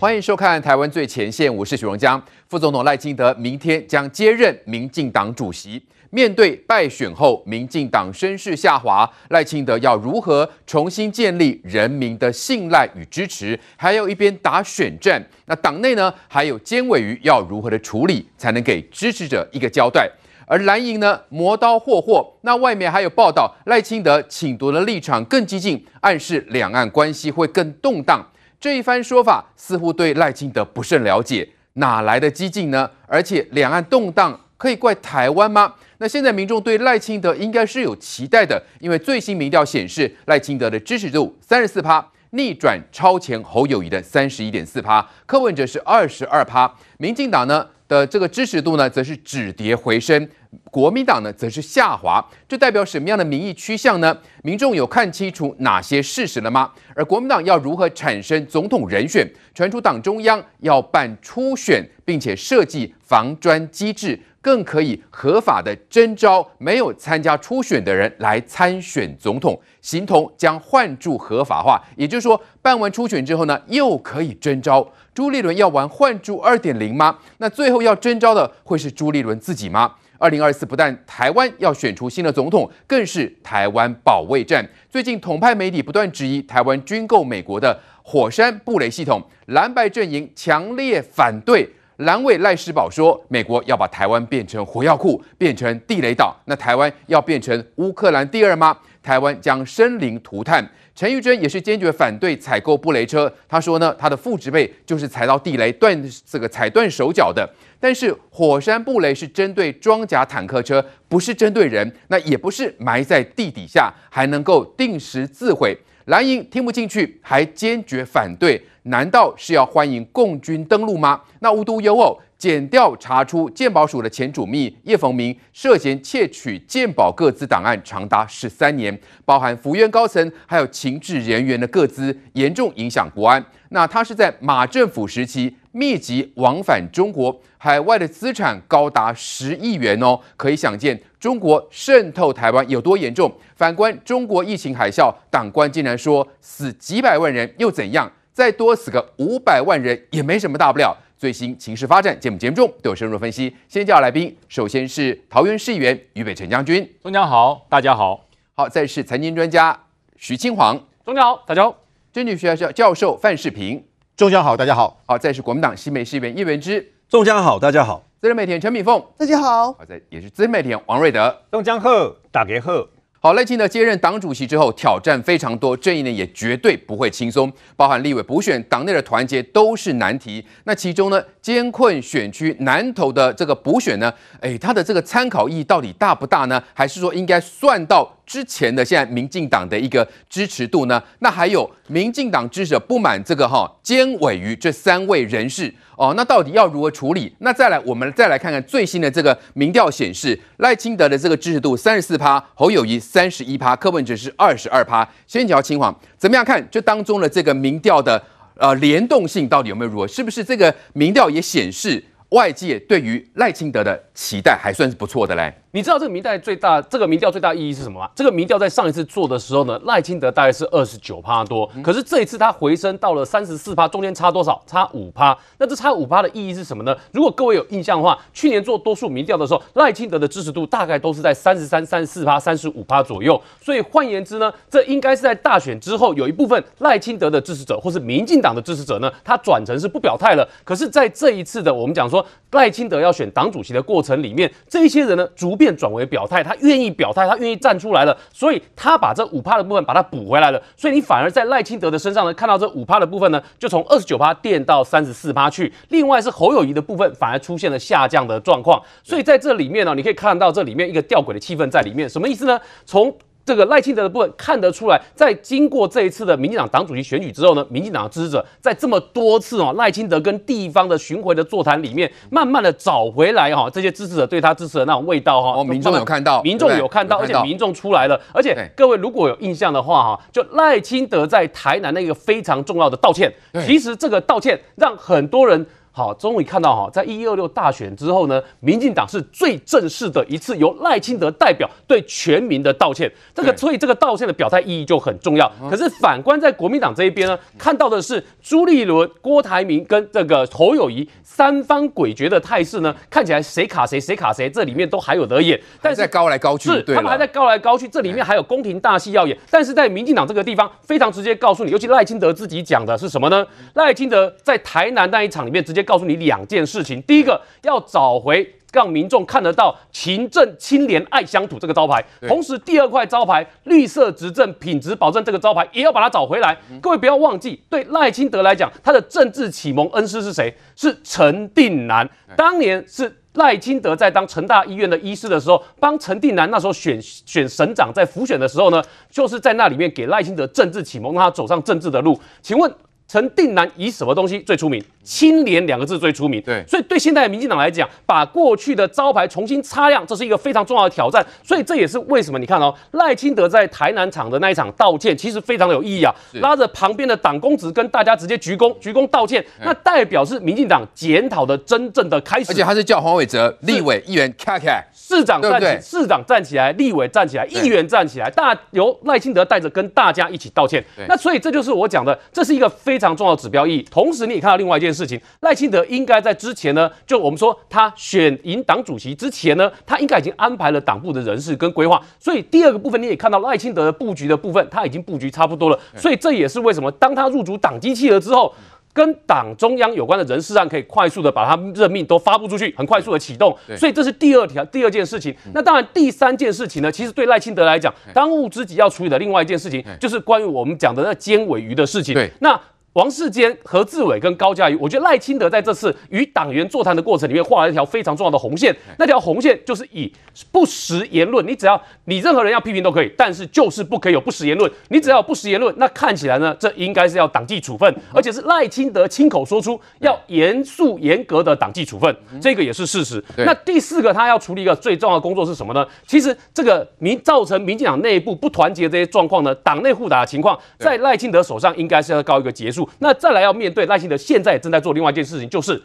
欢迎收看《台湾最前线》，我是许荣江。副总统赖清德明天将接任民进党主席。面对败选后民进党声势下滑，赖清德要如何重新建立人民的信赖与支持？还要一边打选战，那党内呢？还有尖尾鱼要如何的处理，才能给支持者一个交代？而蓝营呢，磨刀霍霍，那外面还有报道，赖清德请独的立场更激进，暗示两岸关系会更动荡。这一番说法似乎对赖清德不甚了解，哪来的激进呢？而且两岸动荡可以怪台湾吗？那现在民众对赖清德应该是有期待的，因为最新民调显示，赖清德的支持度三十四趴，逆转超前侯友谊的三十一点四趴，柯文哲是二十二趴，民进党呢的这个支持度呢，则是止跌回升。国民党呢，则是下滑，这代表什么样的民意趋向呢？民众有看清楚哪些事实了吗？而国民党要如何产生总统人选？传出党中央要办初选，并且设计防专机制，更可以合法的征召没有参加初选的人来参选总统，形同将换柱合法化。也就是说，办完初选之后呢，又可以征召。朱立伦要玩换柱二点零吗？那最后要征召的会是朱立伦自己吗？二零二四不但台湾要选出新的总统，更是台湾保卫战。最近统派媒体不断质疑台湾军购美国的火山布雷系统，蓝白阵营强烈反对。蓝委赖世宝说，美国要把台湾变成火药库，变成地雷岛，那台湾要变成乌克兰第二吗？台湾将生灵涂炭。陈玉珍也是坚决反对采购布雷车。他说呢，他的父执辈就是踩到地雷断这个踩断手脚的。但是火山布雷是针对装甲坦克车，不是针对人，那也不是埋在地底下，还能够定时自毁。蓝营听不进去，还坚决反对。难道是要欢迎共军登陆吗？那无独有偶。检调查出健保署的前主秘叶逢明涉嫌窃取健保个资档案长达十三年，包含福苑高层还有情治人员的各资，严重影响国安。那他是在马政府时期密集往返中国，海外的资产高达十亿元哦，可以想见中国渗透台湾有多严重。反观中国疫情海啸，党官竟然说死几百万人又怎样？再多死个五百万人也没什么大不了。最新情势发展，节目节目中都有深入分析。先介绍来宾，首先是桃园市议员于北辰将军，中江好，大家好。好，再是财经专家徐清煌，中江好，大家好。政治学校教授范世平，中江好，大家好。好，再是国民党新北市议员叶文之，中江好，大家好。资深媒体人陈敏凤，大家好。好，再也是资深媒体人王瑞德，中江好，大家好。好，赖清德接任党主席之后，挑战非常多，这一年也绝对不会轻松，包含立委补选、党内的团结都是难题。那其中呢，艰困选区南投的这个补选呢，诶，它的这个参考意义到底大不大呢？还是说应该算到？之前的现在民进党的一个支持度呢？那还有民进党支持者不满这个哈监委瑜这三位人士哦，那到底要如何处理？那再来我们再来看看最新的这个民调显示，赖清德的这个支持度三十四趴，侯友宜三十一趴，柯文哲是二十二趴。先讲嶔煌，怎么样看这当中的这个民调的呃联动性到底有没有如何？是不是这个民调也显示外界对于赖清德的期待还算是不错的嘞？你知道这个民调最大，这个民调最大意义是什么吗？这个民调在上一次做的时候呢，赖清德大概是二十九趴多，可是这一次他回升到了三十四趴，中间差多少？差五趴。那这差五趴的意义是什么呢？如果各位有印象的话，去年做多数民调的时候，赖清德的支持度大概都是在三十三、三十四趴、三十五趴左右。所以换言之呢，这应该是在大选之后有一部分赖清德的支持者或是民进党的支持者呢，他转成是不表态了。可是在这一次的我们讲说赖清德要选党主席的过程里面，这一些人呢，逐变转为表态。他愿意表态，他愿意站出来了，所以他把这五趴的部分把它补回来了。所以你反而在赖清德的身上呢，看到这五趴的部分呢，就从二十九趴垫到三十四趴去。另外是侯友谊的部分，反而出现了下降的状况。所以在这里面呢，你可以看到这里面一个吊诡的气氛在里面。什么意思呢？从这个赖清德的部分看得出来，在经过这一次的民进党党主席选举之后呢，民进党的支持者在这么多次哦赖清德跟地方的巡回的座谈里面，慢慢的找回来哈这些支持者对他支持的那种味道哈。哦，民众有看到，民众有看到，而且民众出来了，而且各位如果有印象的话哈，就赖清德在台南那个非常重要的道歉，其实这个道歉让很多人。好，终于看到哈，在一一二六大选之后呢，民进党是最正式的一次由赖清德代表对全民的道歉。这个所以这个道歉的表态意义就很重要。可是反观在国民党这一边呢，看到的是朱立伦、郭台铭跟这个侯友谊三方诡谲的态势呢，看起来谁卡谁谁卡谁，这里面都还有得演。但是在高来高去，是他们还在高来高去，这里面还有宫廷大戏要演。但是在民进党这个地方非常直接告诉你，尤其赖清德自己讲的是什么呢？赖清德在台南那一场里面直接告诉你两件事情：第一个，要找回让民众看得到勤政清廉爱乡土这个招牌；同时，第二块招牌绿色执政品质保证这个招牌也要把它找回来。各位不要忘记，对赖清德来讲，他的政治启蒙恩师是谁？是陈定南，当年是。赖清德在当成大医院的医师的时候，帮陈定南那时候选选省长，在辅选的时候呢，就是在那里面给赖清德政治启蒙，让他走上政治的路。请问？陈定南以什么东西最出名？清廉两个字最出名。对，所以对现在的民进党来讲，把过去的招牌重新擦亮，这是一个非常重要的挑战。所以这也是为什么你看哦，赖清德在台南场的那一场道歉，其实非常的有意义啊，拉着旁边的党公职跟大家直接鞠躬鞠躬道歉，那代表是民进党检讨的真正的开始。而且他是叫黄伟哲立委议员卡卡，市长站起，市长站起来，立委站起来，议员站起来，大由赖清德带着跟大家一起道歉。那所以这就是我讲的，这是一个非。非常重要的指标意义。同时，你也看到另外一件事情，赖清德应该在之前呢，就我们说他选赢党主席之前呢，他应该已经安排了党部的人事跟规划。所以第二个部分，你也看到赖清德的布局的部分，他已经布局差不多了。所以这也是为什么当他入主党机器了之后，跟党中央有关的人事案可以快速的把他任命都发布出去，很快速的启动。所以这是第二条第二件事情。那当然第三件事情呢，其实对赖清德来讲，当务之急要处理的另外一件事情，就是关于我们讲的那尖尾鱼的事情。对，那。王世坚、何志伟跟高嘉瑜，我觉得赖清德在这次与党员座谈的过程里面画了一条非常重要的红线。那条红线就是以不实言论，你只要你任何人要批评都可以，但是就是不可以有不实言论。你只要有不实言论，那看起来呢，这应该是要党纪处分，而且是赖清德亲口说出要严肃严格的党纪处分，这个也是事实。那第四个，他要处理一个最重要的工作是什么呢？其实这个民造成民进党内部不团结这些状况呢，党内互打的情况，在赖清德手上应该是要告一个结束。那再来要面对赖清德，现在也正在做另外一件事情，就是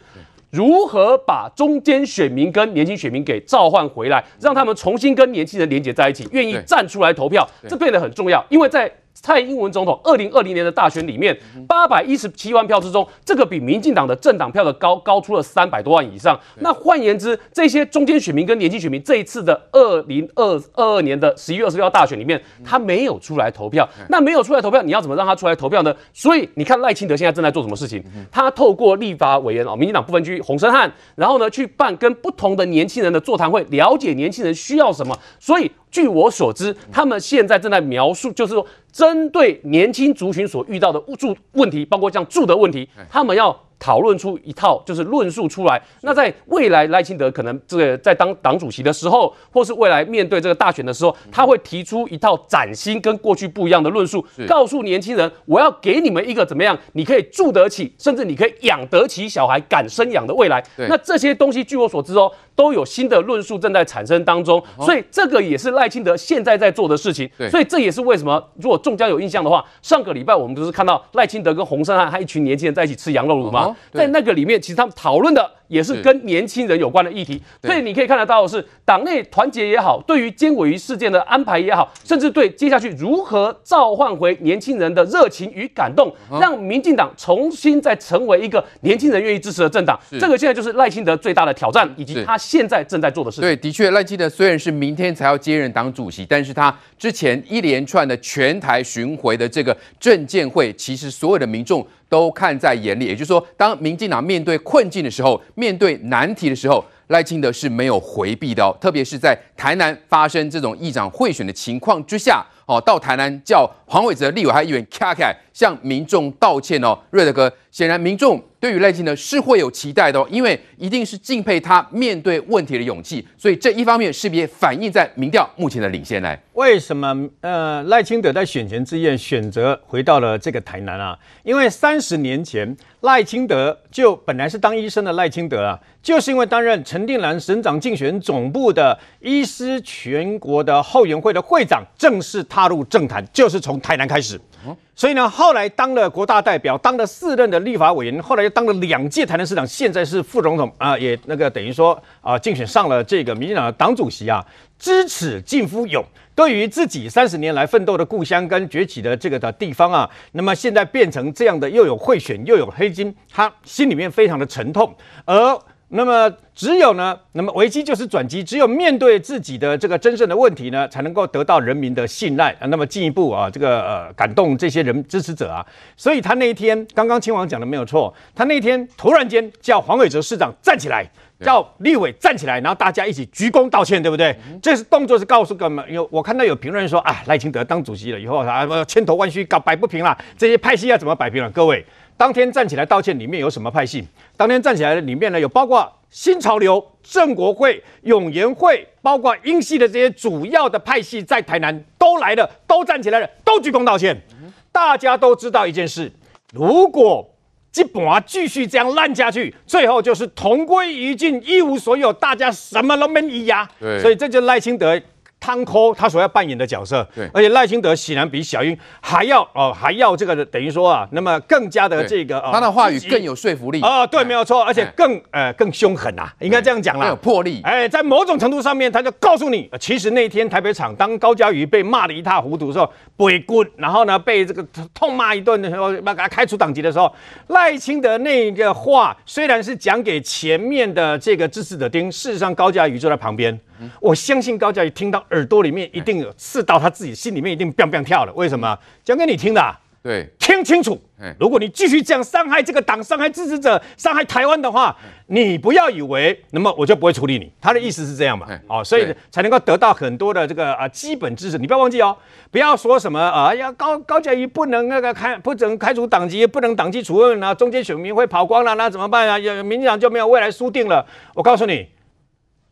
如何把中间选民跟年轻选民给召唤回来，让他们重新跟年轻人连接在一起，愿意站出来投票，这变得很重要，因为在。蔡英文总统二零二零年的大选里面，八百一十七万票之中，这个比民进党的政党票的高高出了三百多万以上。那换言之，这些中间选民跟年轻选民，这一次的二零二二年的十一月二十六号大选里面，他没有出来投票。那没有出来投票，你要怎么让他出来投票呢？所以你看赖清德现在正在做什么事情？他透过立法委员哦，民进党不分区洪申翰，然后呢去办跟不同的年轻人的座谈会，了解年轻人需要什么。所以。据我所知，他们现在正在描述，就是说，针对年轻族群所遇到的住问题，包括像住的问题，他们要。讨论出一套就是论述出来。那在未来赖清德可能这个在当党主席的时候，或是未来面对这个大选的时候，他会提出一套崭新跟过去不一样的论述，告诉年轻人，我要给你们一个怎么样，你可以住得起，甚至你可以养得起小孩，敢生养的未来。那这些东西，据我所知哦，都有新的论述正在产生当中。所以这个也是赖清德现在在做的事情。所以这也是为什么，如果众将有印象的话，上个礼拜我们不是看到赖清德跟洪胜汉他一群年轻人在一起吃羊肉炉吗？在那个里面，其实他们讨论的。也是跟年轻人有关的议题，所以你可以看得到的是，党内团结也好，对于监委鱼事件的安排也好，甚至对接下去如何召唤回年轻人的热情与感动，让民进党重新再成为一个年轻人愿意支持的政党，这个现在就是赖清德最大的挑战，以及他现在正在做的事情。对，的确，赖清德虽然是明天才要接任党主席，但是他之前一连串的全台巡回的这个政见会，其实所有的民众。都看在眼里，也就是说，当民进党面对困境的时候，面对难题的时候，赖清德是没有回避的哦。特别是在台南发生这种议长贿选的情况之下，哦，到台南叫黄伟哲立委还议员卡卡向民众道歉哦。瑞德哥，显然民众。对于赖清德是会有期待的哦，因为一定是敬佩他面对问题的勇气，所以这一方面势必反映在民调目前的领先来。为什么呃赖清德在选前之夜选择回到了这个台南啊？因为三十年前赖清德就本来是当医生的赖清德啊，就是因为担任陈定南省长竞选总部的医师全国的后援会的会长，正式踏入政坛，就是从台南开始。所以呢，后来当了国大代表，当了四任的立法委员，后来又当了两届台南市长，现在是副总统啊，也那个等于说啊，竞选上了这个民进党的党主席啊。知耻近乎勇，对于自己三十年来奋斗的故乡跟崛起的这个的地方啊，那么现在变成这样的，又有贿选又有黑金，他心里面非常的沉痛，而。那么只有呢，那么危机就是转机，只有面对自己的这个真正的问题呢，才能够得到人民的信赖啊。那么进一步啊，这个呃感动这些人支持者啊。所以他那一天刚刚亲王讲的没有错，他那天突然间叫黄伟哲市长站起来，叫立委站起来，然后大家一起鞠躬道歉，对不对？这是动作是告诉干嘛？有我看到有评论说啊，赖清德当主席了以后啊，千头万绪搞摆不平了，这些派系要怎么摆平了？各位。当天站起来道歉，里面有什么派系？当天站起来的里面呢，有包括新潮流、正国会、永延会，包括英系的这些主要的派系，在台南都来了，都站起来了，都鞠躬道歉。大家都知道一件事：如果这盘继续这样烂下去，最后就是同归于尽，一无所有，大家什么都没意呀。对，所以这就是赖清德。汤抠他所要扮演的角色，对，而且赖清德显然比小英还要哦，还要这个等于说啊，那么更加的这个，他的话语更有说服力。啊，对，没有错，而且更呃更凶狠啊，应该这样讲啦，更有魄力。哎，在某种程度上面，他就告诉你，其实那天台北场当高嘉瑜被骂的一塌糊涂的时候，背骨，然后呢被这个痛骂一顿的时候，要给他开除党籍的时候，赖清德那个话虽然是讲给前面的这个支持者听，事实上高嘉瑜坐在旁边。我相信高嘉瑜听到耳朵里面一定有刺到他自己心里面，一定 biang biang 跳了。为什么？讲给你听的啊。对，听清楚。如果你继续这样伤害这个党、伤害支持者、伤害台湾的话，你不要以为，那么我就不会处理你。他的意思是这样嘛？哦，所以才能够得到很多的这个啊基本知识。你不要忘记哦，不要说什么啊，要高高嘉瑜不能那个开，不准开除党籍，不能党纪处分啊，中间选民会跑光了，那怎么办啊？有民进党就没有未来输定了。我告诉你。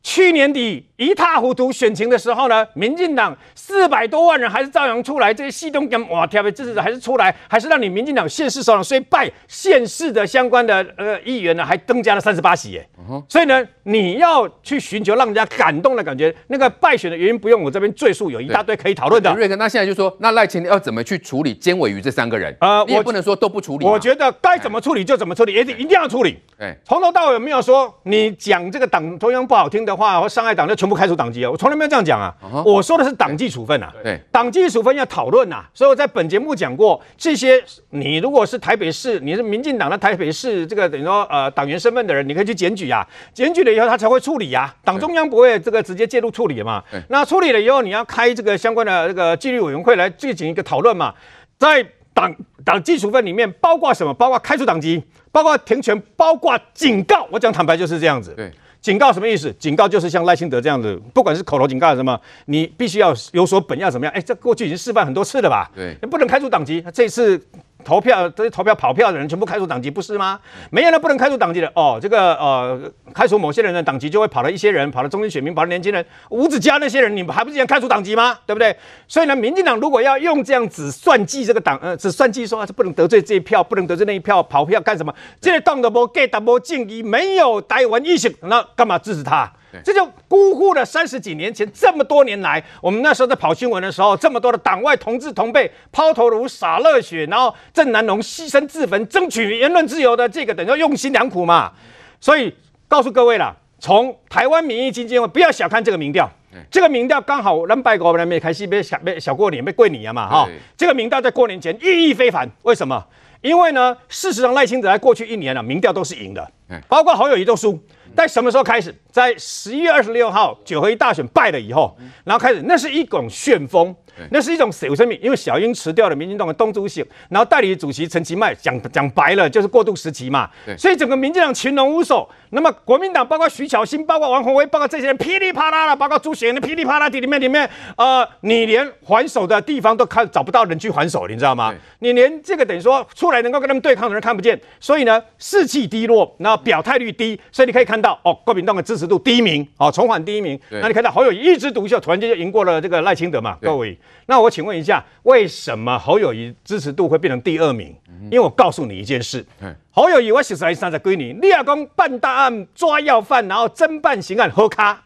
去年底一塌糊涂选情的时候呢，民进党四百多万人还是照样出来，这些系统跟哇特别支持者还是出来，还是让你民进党县市首长虽败，县市的相关的呃议员呢还增加了三十八席耶。所以呢，你要去寻求让人家感动的感觉，那个败选的原因不用我这边赘述，有一大堆可以讨论的。瑞哥，那现在就说，那赖清德要怎么去处理尖尾鱼这三个人？呃，我不能说都不处理。我觉得该怎么处理就怎么处理，一定一定要处理。哎，从头到尾没有说你讲这个党中央不好听的话或伤害党就全部开除党籍啊，我从来没有这样讲啊。我说的是党纪处分啊。对，党纪处分要讨论呐。所以我在本节目讲过，这些你如果是台北市，你是民进党的台北市这个等于说呃党员身份的人，你可以去检举啊。检举了以后，他才会处理呀、啊。党中央不会这个直接介入处理的嘛。那处理了以后，你要开这个相关的这个纪律委员会来进行一个讨论嘛。在党党纪处分里面，包括什么？包括开除党籍，包括停权，包括警告。我讲坦白就是这样子。对，警告什么意思？警告就是像赖清德这样子，不管是口头警告还是什么，你必须要有所本，要怎么样？哎，这过去已经示范很多次了吧？对，你不能开除党籍，这次。投票这些投票跑票的人全部开除党籍，不是吗？没有人不能开除党籍的哦。这个呃，开除某些人的党籍，就会跑了一些人，跑了中间选民，跑了年轻人，吴子嘉那些人，你们还不是一样开除党籍吗？对不对？所以呢，民进党如果要用这样子算计这个党，呃，只算计说啊，是不能得罪这一票，不能得罪那一票，跑票干什么？这个党的不给，党不敬意，没有台湾意识，那干嘛支持他？这就辜负了三十几年前这么多年来，我们那时候在跑新闻的时候，这么多的党外同志同辈抛头颅洒热血，然后郑南榕牺牲自焚，争取言论自由的这个等于说用心良苦嘛。所以告诉各位了，从台湾民意基金会不要小看这个民调，这个民调刚好让拜国人没开戏，被小被小过年被跪你了嘛哈。这个民调在过年前意义非凡，为什么？因为呢，事实上赖清德在过去一年啊，民调都是赢的，包括侯友宜都输。在什么时候开始？在十一月二十六号九合一大选败了以后，然后开始，那是一种旋风。那是一种死生命，因为小英辞掉了民进党的东主席，然后代理主席陈其迈讲讲白了就是过渡时期嘛，所以整个民进党群龙无首。那么国民党包括徐巧芯、包括王宏威、包括这些人噼里啪啦的，包括朱学恒的噼里啪啦地里面里面，呃，你连还手的地方都看找不到人去还手，你知道吗？你连这个等于说出来能够跟他们对抗的人看不见，所以呢士气低落，然后表态率低，所以你可以看到哦，国民党的支持度第一名哦，重返第一名。那你看到侯友宜一枝独秀，突然间就赢过了这个赖清德嘛，各位。那我请问一下，为什么侯友宜支持度会变成第二名？因为我告诉你一件事，侯友宜我实在三在归你，你要讲办大案抓要犯，然后侦办刑案喝咖，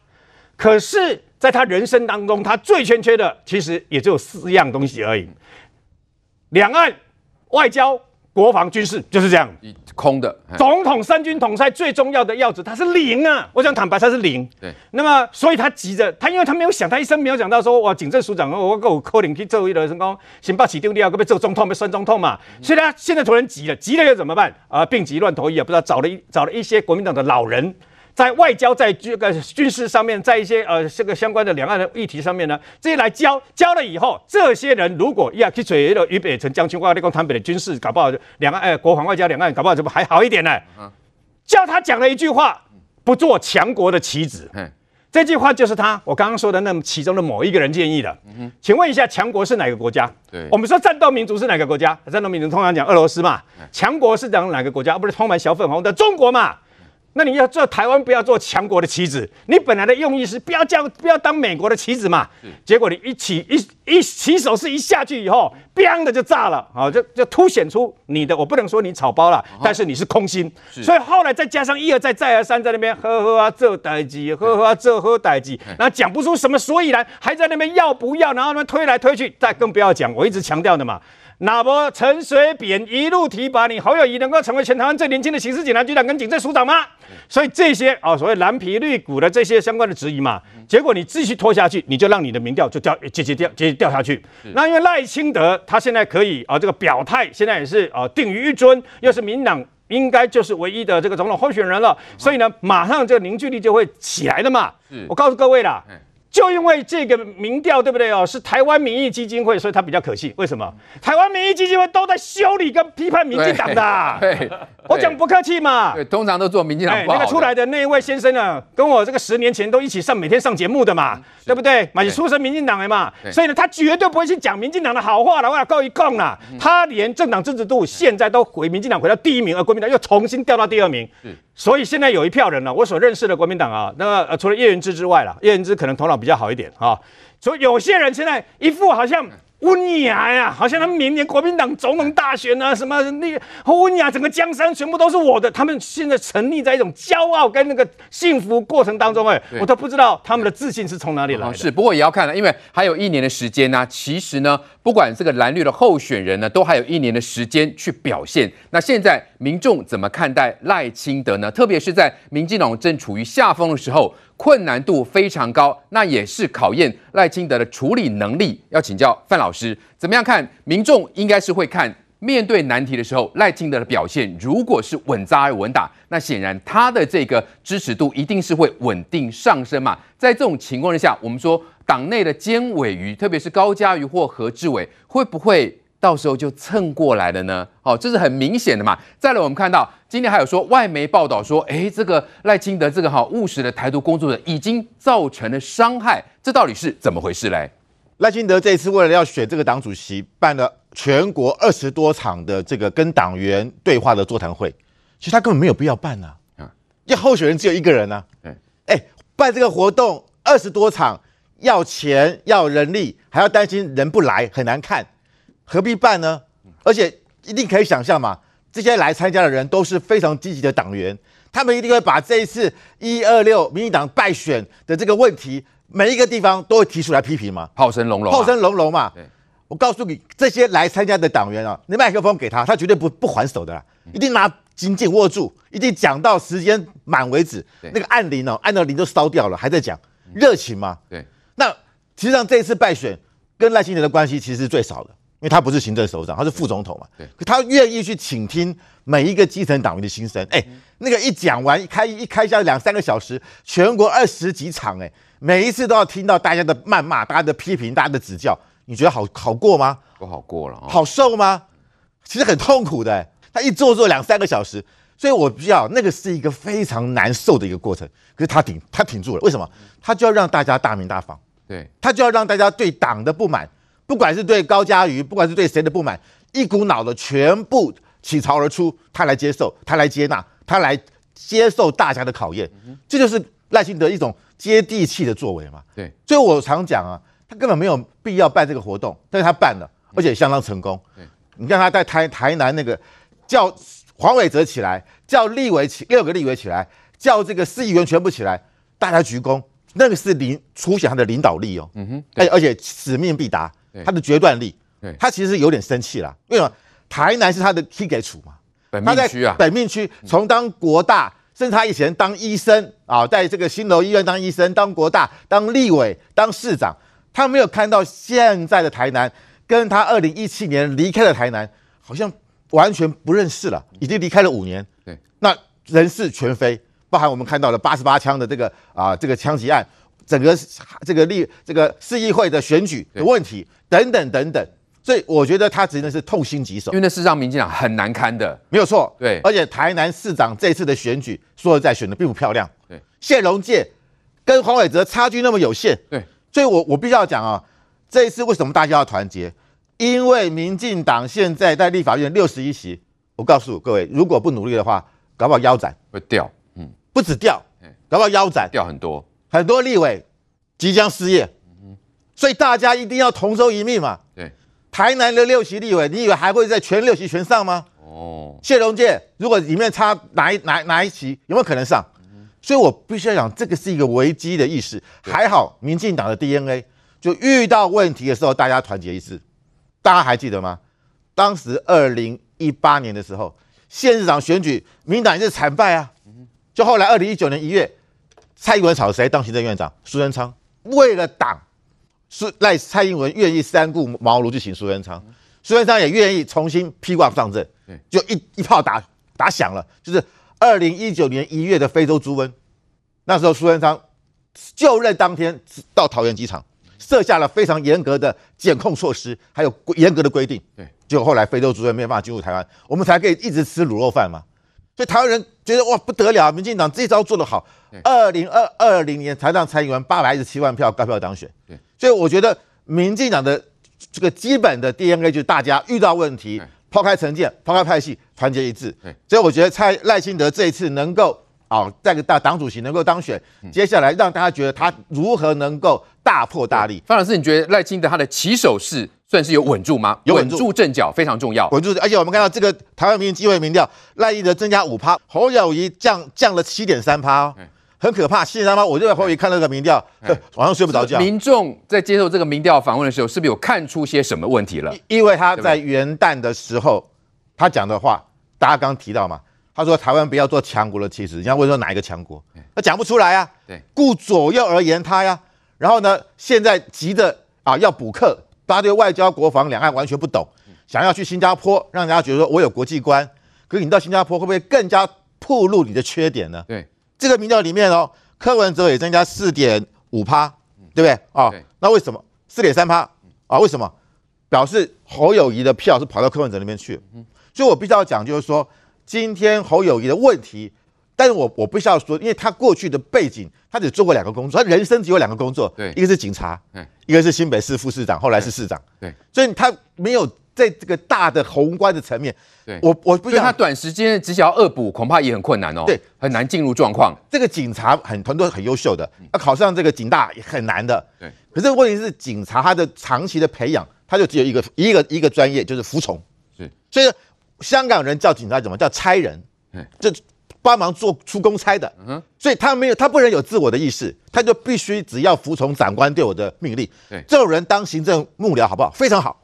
可是在他人生当中，他最欠缺的其实也只有四样东西而已：两岸外交。国防军事就是这样，空的。总统三军统帅最重要的要旨，他是零啊！我想坦白，他是零。对。那么，所以他急着，他因为他没有想，他一生没有想到说，哇，警政署长，我我扣零去做一个成功，先把起丢掉，可不可以做中痛，被算中痛嘛？所以他现在突然急了，急了又怎么办？啊，病急乱投医啊，不知道找了一找了一些国民党的老人。在外交，在这个军事上面，在一些呃这个相关的两岸的议题上面呢，这些来教教了以后，这些人如果要去做一个俞北辰将军，我跟你讲，台北的军事搞不好两岸呃国防外交两岸搞不好怎么还好一点呢？叫他讲了一句话，不做强国的棋子。这句话就是他我刚刚说的那其中的某一个人建议的。请问一下，强国是哪个国家？对，我们说战斗民族是哪个国家？战斗民族通常讲俄罗斯嘛。强国是讲哪个国家？不是充满小粉红的中国嘛？那你要做台湾，不要做强国的棋子。你本来的用意是不要叫，不要当美国的棋子嘛。结果你一起一一起手是一下去以后，biang 的就炸了啊！就就凸显出你的，我不能说你草包了，但是你是空心。所以后来再加上一而再再而三在那边呵呵啊这代机，呵呵啊这呵代机，然后讲不出什么所以然，还在那边要不要，然后那边推来推去，再更不要讲，我一直强调的嘛。那么陈水扁一路提拔你侯友谊，能够成为全台湾最年轻的刑事警察局长跟警政署长吗？所以这些啊，所谓蓝皮绿骨的这些相关的质疑嘛，结果你继续拖下去，你就让你的民调就掉节节掉节节掉下去。那因为赖清德他现在可以啊，这个表态现在也是啊定于一尊，又是民党应该就是唯一的这个总统候选人了，所以呢，马上这个凝聚力就会起来了嘛。我告诉各位啦。就因为这个民调对不对哦？是台湾民意基金会，所以他比较可信。为什么？台湾民意基金会都在修理跟批判民进党的。对，对我讲不客气嘛。对，通常都做民进党。那个出来的那一位先生呢，跟我这个十年前都一起上每天上节目的嘛，嗯、对不对？嘛，你出身民进党的嘛，所以呢，他绝对不会去讲民进党的好话的。我要告一告啦，嗯、他连政党支持度现在都回民进党回到第一名，而国民党又重新掉到第二名。所以现在有一票人呢，我所认识的国民党啊，那个呃，除了叶元之之外啦，叶元之可能头脑比较好一点啊，所以有些人现在一副好像。温雅呀，好像他们明年国民党总统大选啊，什么那个温雅，整个江山全部都是我的。他们现在沉溺在一种骄傲跟那个幸福过程当中，哎，我都不知道他们的自信是从哪里来的。是，不过也要看了，因为还有一年的时间呢、啊。其实呢，不管这个蓝绿的候选人呢，都还有一年的时间去表现。那现在民众怎么看待赖清德呢？特别是在民进党正处于下风的时候。困难度非常高，那也是考验赖清德的处理能力。要请教范老师，怎么样看？民众应该是会看，面对难题的时候，赖清德的表现如果是稳扎稳打，那显然他的这个支持度一定是会稳定上升嘛。在这种情况之下，我们说党内的尖尾鱼，特别是高嘉瑜或何志伟，会不会？到时候就蹭过来了呢，哦，这是很明显的嘛。再来，我们看到今天还有说外媒报道说，哎，这个赖清德这个哈务实的台独工作者已经造成了伤害，这到底是怎么回事嘞？赖清德这一次为了要选这个党主席，办了全国二十多场的这个跟党员对话的座谈会，其实他根本没有必要办呐，啊，因为候选人只有一个人呐，对，哎，办这个活动二十多场，要钱要人力，还要担心人不来很难看。何必办呢？而且一定可以想象嘛，这些来参加的人都是非常积极的党员，他们一定会把这一次一二六民进党败选的这个问题，每一个地方都会提出来批评嘛，炮声隆隆，炮声隆隆嘛。我告诉你，这些来参加的党员啊，你麦克风给他，他绝对不不还手的啦，一定拿紧紧握住，一定讲到时间满为止。那个按铃哦，按到铃都烧掉了，还在讲，热情嘛。对，那实际上这一次败选跟赖清德的关系其实是最少的。因为他不是行政首长，他是副总统嘛，对，可他愿意去倾听每一个基层党员的心声。哎，那个一讲完一开一开下两三个小时，全国二十几场，哎，每一次都要听到大家的谩骂、大家的批评、大家的指教，你觉得好好过吗？不好过了，好受吗？其实很痛苦的。他一坐坐两三个小时，所以我知道那个是一个非常难受的一个过程。可是他挺他挺住了，为什么？他就要让大家大鸣大放，对，他就要让大家对党的不满。不管是对高嘉瑜，不管是对谁的不满，一股脑的全部起潮而出，他来接受，他来接纳，他来接受大家的考验，这就是赖清德一种接地气的作为嘛。对，所以我常讲啊，他根本没有必要办这个活动，但是他办了，而且相当成功。你看他在台台南那个叫黄伟哲起来，叫立委起六个立委起来，叫这个市议员全部起来，大家鞠躬，那个是领凸显他的领导力哦。嗯哼，而且使命必达。他的决断力，对，他其实有点生气了。为什么？台南是他的 key 给处嘛，本命区啊，本命区从当国大，甚至他以前当医生啊，在这个新楼医院当医生，当国大，当立委，当市长，他没有看到现在的台南，跟他二零一七年离开了台南，好像完全不认识了，已经离开了五年。对，那人事全非，包含我们看到了八十八枪的这个啊，这个枪击案，整个这个立这个市议会的选举的问题等等等等。所以我觉得他真的是痛心疾首，因为那是让民进党很难堪的，没有错。对，而且台南市长这次的选举，说实在选的并不漂亮。对，谢龙介跟黄伟哲差距那么有限。对，所以我我必须要讲啊，这一次为什么大家要团结？因为民进党现在在立法院六十一席，我告诉各位，如果不努力的话，搞不好腰斩会掉。嗯，不止掉，搞不好腰斩掉很多，很多立委即将失业。嗯，所以大家一定要同舟一命嘛。对。台南的六席立委，你以为还会在全六席全上吗？哦，谢龙介，如果里面差哪一哪哪一席，有没有可能上？嗯、所以我必须要讲，这个是一个危机的意识。还好，民进党的 DNA 就遇到问题的时候，大家团结一致。大家还记得吗？当时二零一八年的时候，县市长选举，民党也是惨败啊。就后来二零一九年一月，蔡英文找谁当行政院长？苏贞昌，为了党。苏赖蔡英文愿意三顾茅庐去请苏贞昌，苏贞昌也愿意重新披挂上阵，就一一炮打打响了，就是二零一九年一月的非洲猪瘟，那时候苏贞昌就任当天到桃园机场，设下了非常严格的检控措施，还有严格的规定，对，结果后来非洲猪瘟没有办法进入台湾，我们才可以一直吃卤肉饭嘛，所以台湾人觉得哇不得了，民进党这招做得好，二零二二零年才让蔡英文八百一十七万票高票当选，对。所以我觉得民进党的这个基本的 DNA 就是大家遇到问题，抛开成见，抛开派系，团结一致。所以我觉得蔡赖清德这一次能够啊，带个大党主席能够当选，接下来让大家觉得他如何能够大破大立。方老师，你觉得赖清德他的起手式算是有稳住吗？有稳住阵脚非常重要，稳住。而且我们看到这个台湾民意机会民调，赖益德增加五趴，侯友宜降降了七点三趴哦。很可怕，七点三趴？我就在后面看那个民调，晚上睡不着觉。民众在接受这个民调访问的时候，是不是有看出些什么问题了？因为他在元旦的时候，他讲的话，大家刚刚提到嘛，他说台湾不要做强国的棋子，人家问说哪一个强国？他讲不出来啊。对，顾左右而言他呀。然后呢，现在急着啊要补课，大家对外交、国防、两岸完全不懂，想要去新加坡，让人家觉得说我有国际观。可是你到新加坡会不会更加暴露你的缺点呢？对。这个民调里面哦，柯文哲也增加四点五趴，对不对啊？对那为什么四点三趴啊？为什么？表示侯友谊的票是跑到柯文哲那边去。所以我必须要讲，就是说今天侯友谊的问题，但是我我不需要说，因为他过去的背景，他只做过两个工作，他人生只有两个工作，对，一个是警察，对，一个是新北市副市长，后来是市长，对，所以他没有。在这个大的宏观的层面，对我我不想他短时间只想要恶补，恐怕也很困难哦。对，很难进入状况。这个警察很很多很优秀的，要考上这个警大也很难的。对，可是问题是警察他的长期的培养，他就只有一个一个一个专业，就是服从。是，所以香港人叫警察怎么叫差人？就帮忙做出公差的。嗯，所以他没有他不能有自我的意识，他就必须只要服从长官对我的命令。对，这种人当行政幕僚好不好？非常好。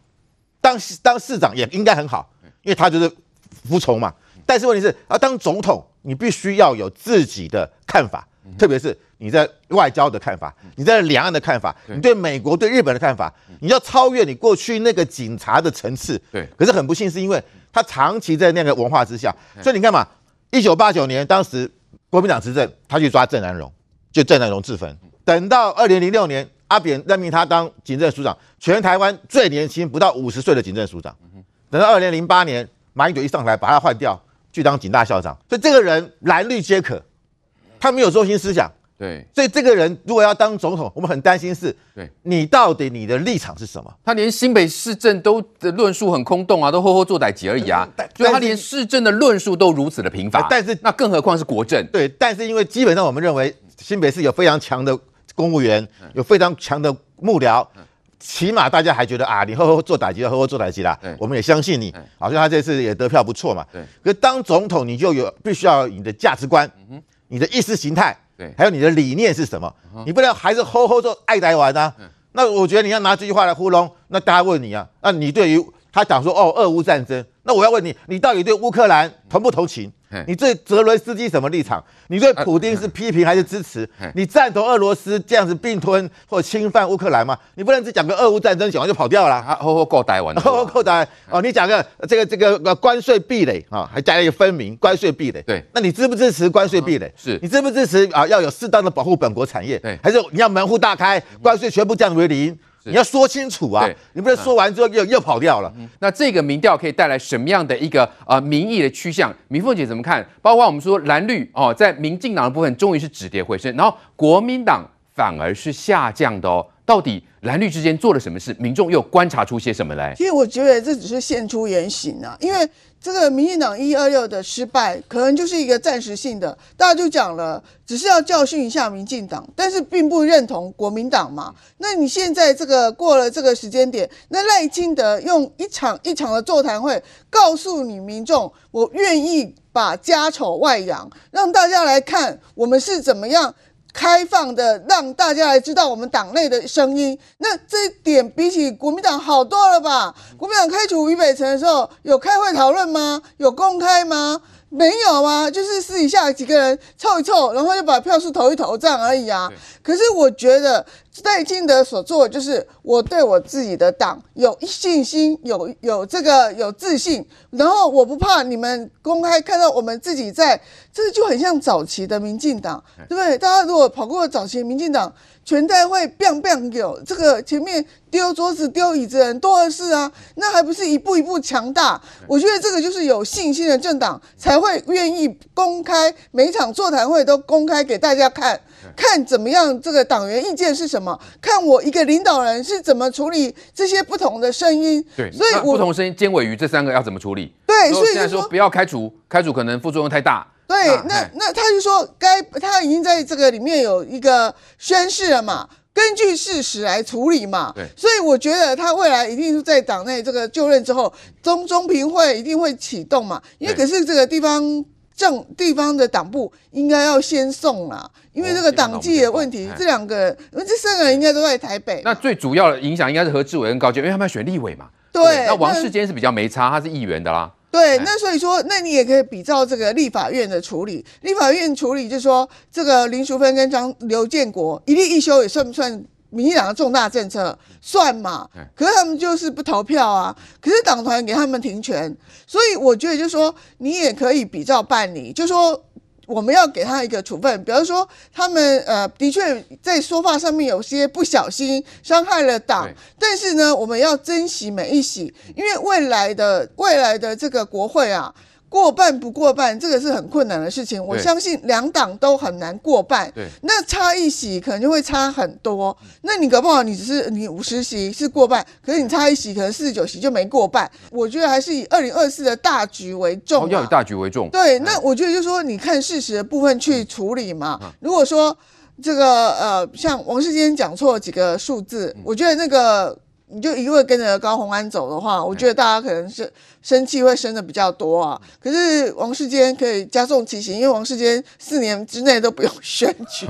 当当市长也应该很好，因为他就是服从嘛。但是问题是，要当总统，你必须要有自己的看法，特别是你在外交的看法，你在两岸的看法，你对美国、对日本的看法，你要超越你过去那个警察的层次。对。可是很不幸，是因为他长期在那个文化之下，所以你看嘛，一九八九年当时国民党执政，他去抓郑南荣，就郑南荣自焚。等到二零零六年。阿扁任命他当警政署长，全台湾最年轻不到五十岁的警政署长。等到二零零八年，马英九一上台，把他换掉，去当警大校长。所以这个人蓝绿皆可，他没有中心思想。对，所以这个人如果要当总统，我们很担心是，对，你到底你的立场是什么？他连新北市政都的论述很空洞啊，都呵呵做歹机而已啊。所以他连市政的论述都如此的贫乏，但是那更何况是国政？对，但是因为基本上我们认为新北市有非常强的。公务员有非常强的幕僚，起码大家还觉得啊，你呵呵做打击，好好做打击啦。我们也相信你，好像他这次也得票不错嘛。可是当总统，你就有必须要你的价值观，你的意识形态，还有你的理念是什么？你不能还是吼吼说爱台湾啊？那我觉得你要拿这句话来糊弄，那大家问你啊，那你对于他讲说哦，俄乌战争，那我要问你，你到底对乌克兰同不同情？你对泽伦斯基什么立场？你对普丁是批评还是支持？你赞同俄罗斯这样子并吞或侵犯乌克兰吗？你不能只讲个俄乌战争，讲完就跑掉了。啊，后后 够台湾，后后够台湾哦。你讲个这个这个关税壁垒啊，还加了一个分明关税壁垒。对，那你支不支持关税壁垒？是你支不支持啊？要有适当的保护本国产业？对，还是你要门户大开，关税全部降为零？你要说清楚啊！你不能说完之后又又跑掉了。那这个民调可以带来什么样的一个呃民意的趋向？明凤姐怎么看？包括我们说蓝绿哦，在民进党的部分终于是止跌回升，然后国民党反而是下降的哦。到底蓝绿之间做了什么事？民众又观察出些什么来？其实我觉得这只是现出原形啊，因为。这个民进党一二六的失败，可能就是一个暂时性的，大家就讲了，只是要教训一下民进党，但是并不认同国民党嘛。那你现在这个过了这个时间点，那赖清德用一场一场的座谈会，告诉你民众，我愿意把家丑外扬，让大家来看我们是怎么样。开放的，让大家来知道我们党内的声音。那这一点比起国民党好多了吧？国民党开除于北辰的时候，有开会讨论吗？有公开吗？没有啊，就是私底下几个人凑一凑，然后就把票数投一投这样而已啊。可是我觉得赖清德所做的就是我对我自己的党有信心，有有这个有自信，然后我不怕你们公开看到我们自己在，这就很像早期的民进党，对不对？大家如果跑过早期民进党。全代会 biang biang 有这个前面丢桌子丢椅子的人多的是啊，那还不是一步一步强大？我觉得这个就是有信心的政党才会愿意公开每场座谈会都公开给大家看，看怎么样这个党员意见是什么，看我一个领导人是怎么处理这些不同的声音。对，所以不同声音，尖尾鱼这三个要怎么处理？对，所以现在说不要开除，开除可能副作用太大。对，那那他就说，该他已经在这个里面有一个宣誓了嘛，根据事实来处理嘛。对，所以我觉得他未来一定是在党内这个就任之后，中中评会一定会启动嘛。因为可是这个地方政地方的党部应该要先送啦，因为这个党纪的问题，这两个人，因为这三个人应该都在台北。那最主要的影响应该是何志伟跟高虹安，因为他们要选立委嘛。对，对那王世坚是比较没差，他是议员的啦。对，那所以说，那你也可以比照这个立法院的处理。立法院处理就是说，这个林淑芬跟张刘建国一立一休也算不算民进党的重大政策？算嘛。可是他们就是不投票啊。可是党团给他们停权，所以我觉得就是说，你也可以比照办理，就是说。我们要给他一个处分，比如说他们呃的确在说话上面有些不小心伤害了党，但是呢，我们要珍惜每一席，因为未来的未来的这个国会啊。过半不过半，这个是很困难的事情。我相信两党都很难过半。对，那差一席可能就会差很多。那你搞不好你只是你五十席是过半，可是你差一席，可能四十九席就没过半。我觉得还是以二零二四的大局为重。要以大局为重。对，那我觉得就是说，你看事实的部分去处理嘛。如果说这个呃，像王世坚讲错几个数字，我觉得那个你就一味跟着高红安走的话，我觉得大家可能是。生气会生的比较多啊，可是王世坚可以加重其刑，因为王世坚四年之内都不用 选举。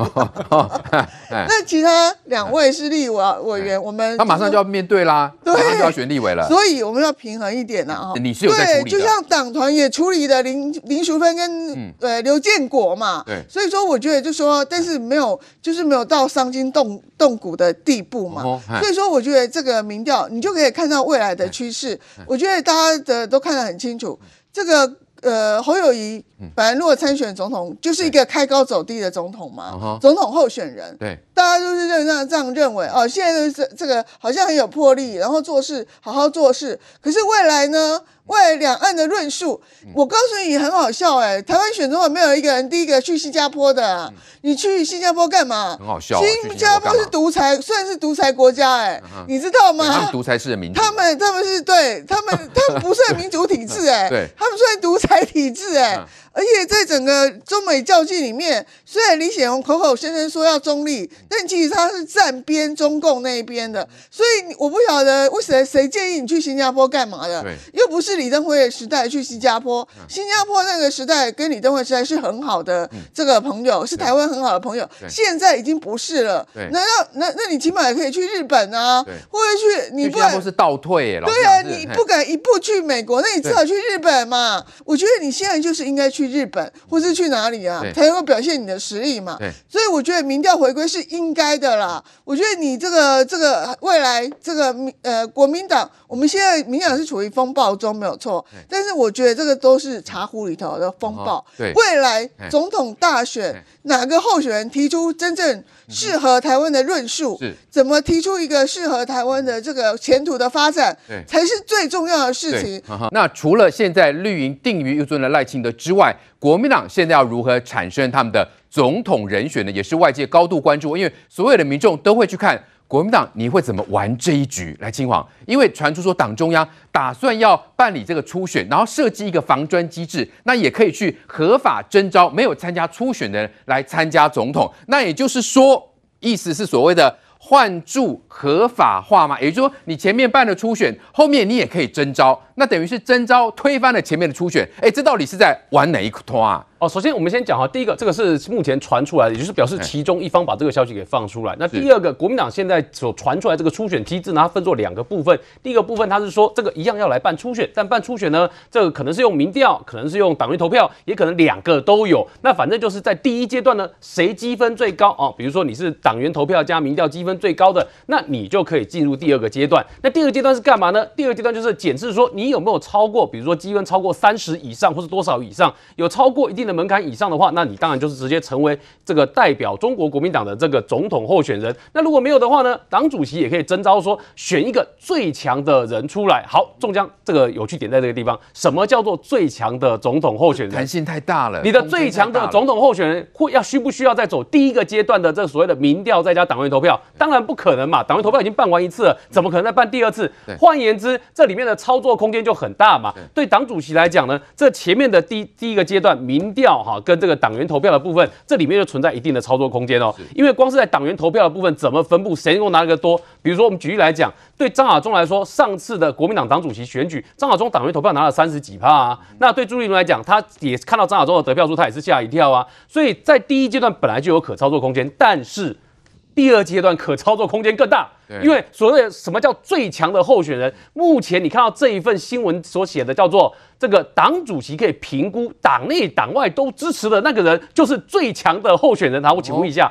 那其他两位是立委委员，我们他马上就要面对啦，马上就要选立委了，所以我们要平衡一点呐，哈。你是有在处理就像党团也处理的林林淑芬跟呃刘建国嘛，对，所以说我觉得就说，但是没有就是没有到伤筋动动骨的地步嘛，所以说我觉得这个民调你就可以看到未来的趋势，我觉得大家的。都看得很清楚，这个呃侯友谊本来如果参选总统，就是一个开高走低的总统嘛，总统候选人，对，大家都是认这样这样认为哦。现在这这个好像很有魄力，然后做事好好做事，可是未来呢？为两岸的论述，我告诉你很好笑哎、欸，台湾选总统没有一个人第一个去新加坡的、啊，你去新加坡干嘛？很好笑、啊，新加坡是独裁，算是独裁国家哎、欸，嗯、你知道吗？他们独裁式的民主，他们他们是对他们他们不算民主体制哎、欸，对，他们算独裁体制哎、欸，而且在整个中美较劲里面，虽然李显龙口口声声说要中立，但其实他是站边中共那一边的。所以我不晓得为谁谁建议你去新加坡干嘛的？对，又不是李登辉的时代去新加坡，新加坡那个时代跟李登辉时代是很好的这个朋友，是台湾很好的朋友，现在已经不是了。对，难道那那你起码也可以去日本啊，或者去你不敢？是倒退，对啊，你不敢一步去美国，那你至少去日本嘛。我觉得你现在就是应该去日本，或是去哪里啊，才能够表现你的实力嘛。所以我觉得民调回归是应该的啦。我觉得你这个这个未来这个呃国民党，我们现在民党是处于风暴中没有错，但是我觉得这个都是茶壶里头的风暴。对，未来总统大选哪个候选人提出真正适合台湾的论述，怎么提出一个适合台湾的这个前途的发展，才是最重要的事情。那除了现在绿营定于一尊的赖清德之外，国民党现在要如何产生他们的总统人选呢？也是外界高度关注，因为所有的民众都会去看国民党你会怎么玩这一局。来，嶔煌，因为传出说党中央打算要办理这个初选，然后设计一个防专机制，那也可以去合法征召没有参加初选的人来参加总统。那也就是说，意思是所谓的。换柱合法化吗？也就是说，你前面办了初选，后面你也可以征召，那等于是征召推翻了前面的初选。哎，这到底是在玩哪一通啊？哦，首先我们先讲哈，第一个，这个是目前传出来的，也就是表示其中一方把这个消息给放出来。那第二个，国民党现在所传出来这个初选机制呢，它分作两个部分。第一个部分，它是说这个一样要来办初选，但办初选呢，这个可能是用民调，可能是用党员投票，也可能两个都有。那反正就是在第一阶段呢，谁积分最高哦，比如说你是党员投票加民调积分最高的，那你就可以进入第二个阶段。那第二个阶段是干嘛呢？第二个阶段就是检视说你有没有超过，比如说积分超过三十以上，或是多少以上，有超过一定的门槛以上的话。那你当然就是直接成为这个代表中国国民党的这个总统候选人。那如果没有的话呢，党主席也可以征召说选一个最强的人出来。好，中江这个有趣点在这个地方，什么叫做最强的总统候选人？弹性太大了。你的最强的总统候选人会要需不需要再走第一个阶段的这所谓的民调再加党员投票？当然不可能嘛，党员投票已经办完一次了，怎么可能再办第二次？换言之，这里面的操作空间就很大嘛。对党主席来讲呢，这前面的第第一个阶段民调哈跟这个。党员投票的部分，这里面就存在一定的操作空间哦。因为光是在党员投票的部分，怎么分布，谁能够拿个多？比如说，我们举例来讲，对张亚中来说，上次的国民党党主席选举，张亚中党员投票拿了三十几趴啊。那对朱立伦来讲，他也看到张亚中的得票数，他也是吓一跳啊。所以在第一阶段本来就有可操作空间，但是。第二阶段可操作空间更大，因为所谓的什么叫最强的候选人？目前你看到这一份新闻所写的叫做这个党主席可以评估党内党外都支持的那个人，就是最强的候选人。然后我请问一下，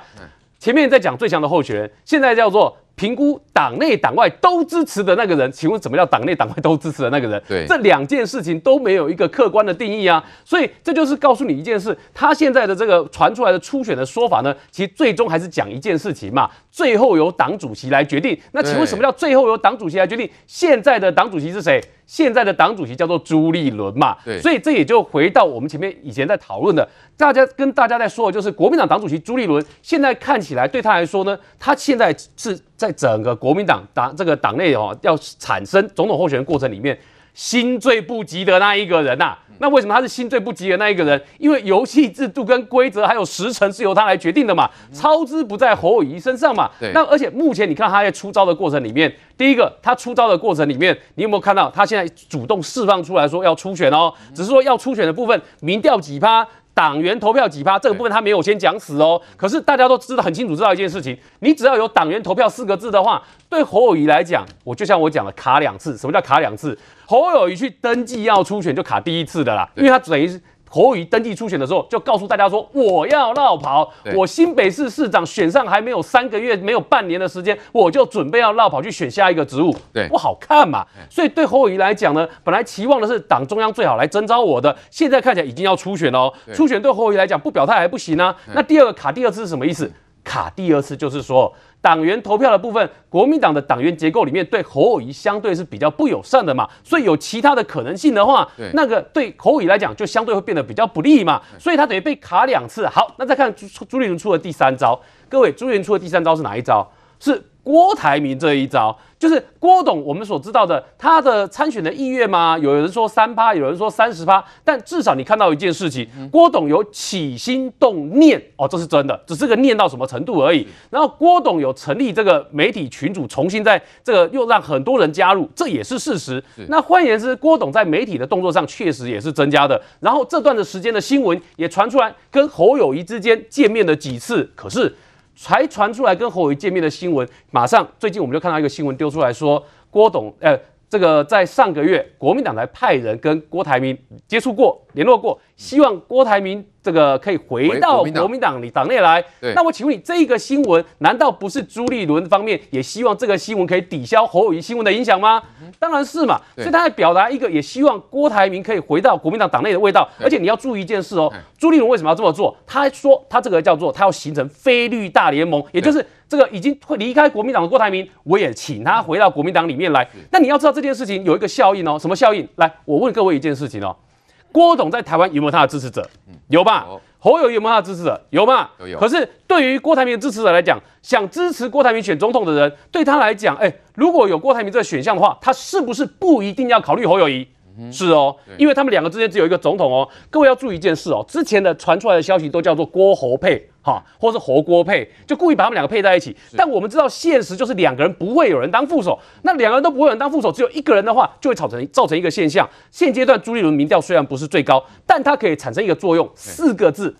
前面在讲最强的候选人，现在叫做。评估党内党外都支持的那个人，请问什么叫党内党外都支持的那个人？对，这两件事情都没有一个客观的定义啊，所以这就是告诉你一件事，他现在的这个传出来的初选的说法呢，其实最终还是讲一件事情嘛，最后由党主席来决定。那请问什么叫最后由党主席来决定？现在的党主席是谁？现在的党主席叫做朱立伦嘛，对，所以这也就回到我们前面以前在讨论的，大家跟大家在说的就是国民党党主席朱立伦，现在看起来对他来说呢，他现在是在整个国民党党这个党内哦，要产生总统候选人过程里面。心最不急的那一个人呐、啊，那为什么他是心最不急的那一个人？因为游戏制度跟规则还有时程是由他来决定的嘛，操之不在侯友谊身上嘛。对。那而且目前你看他在出招的过程里面，第一个他出招的过程里面，你有没有看到他现在主动释放出来说要出选哦？只是说要出选的部分，民调几趴，党员投票几趴，这个部分他没有先讲死哦。可是大家都知道很清楚知道一件事情，你只要有党员投票四个字的话，对侯友谊来讲，我就像我讲的卡两次。什么叫卡两次？侯友谊去登记要初选就卡第一次的啦，因为他等于是侯友宜登记初选的时候就告诉大家说，我要绕跑，我新北市市长选上还没有三个月，没有半年的时间，我就准备要绕跑去选下一个职务，对，不好看嘛。所以对侯友宜来讲呢，本来期望的是党中央最好来征召我的，现在看起来已经要初选了，初选对侯友宜来讲不表态还不行啊。那第二个卡第二次是什么意思？卡第二次就是说。党员投票的部分，国民党的党员结构里面对侯友宜相对是比较不友善的嘛，所以有其他的可能性的话，那个对侯友宜来讲就相对会变得比较不利嘛，所以他等于被卡两次。好，那再看朱朱立伦出的第三招，各位，朱立伦出的第三招是哪一招？是郭台铭这一招。就是郭董，我们所知道的他的参选的意愿吗？有人说三趴，有人说三十趴，但至少你看到一件事情，郭董有起心动念哦，这是真的，只是个念到什么程度而已。然后郭董有成立这个媒体群组，重新在这个又让很多人加入，这也是事实。那换言之，郭董在媒体的动作上确实也是增加的。然后这段的时间的新闻也传出来，跟侯友谊之间见面了几次，可是。才传出来跟侯友宜见面的新闻，马上最近我们就看到一个新闻丢出来说，郭董，呃，这个在上个月国民党来派人跟郭台铭接触过、联络过，希望郭台铭。这个可以回到国民党里党内来。那我请问你，这个新闻难道不是朱立伦方面也希望这个新闻可以抵消侯友宜新闻的影响吗？当然是嘛。所以他在表达一个也希望郭台铭可以回到国民党党内的味道。而且你要注意一件事哦，朱立伦为什么要这么做？他说他这个叫做他要形成非绿大联盟，也就是这个已经会离开国民党的郭台铭，我也请他回到国民党里面来。那你要知道这件事情有一个效应哦，什么效应？来，我问各位一件事情哦。郭董在台湾有没有他的支持者？有吧？侯友宜有没有他的支持者？有吧？有。可是对于郭台铭的支持者来讲，想支持郭台铭选总统的人，对他来讲，哎，如果有郭台铭这个选项的话，他是不是不一定要考虑侯友宜？是哦，因为他们两个之间只有一个总统哦。各位要注意一件事哦，之前的传出来的消息都叫做郭侯配哈，或是侯郭配，就故意把他们两个配在一起。但我们知道现实就是两个人不会有人当副手，那两个人都不会有人当副手，只有一个人的话，就会造成造成一个现象。现阶段朱立伦民调虽然不是最高，但它可以产生一个作用，四个字。叫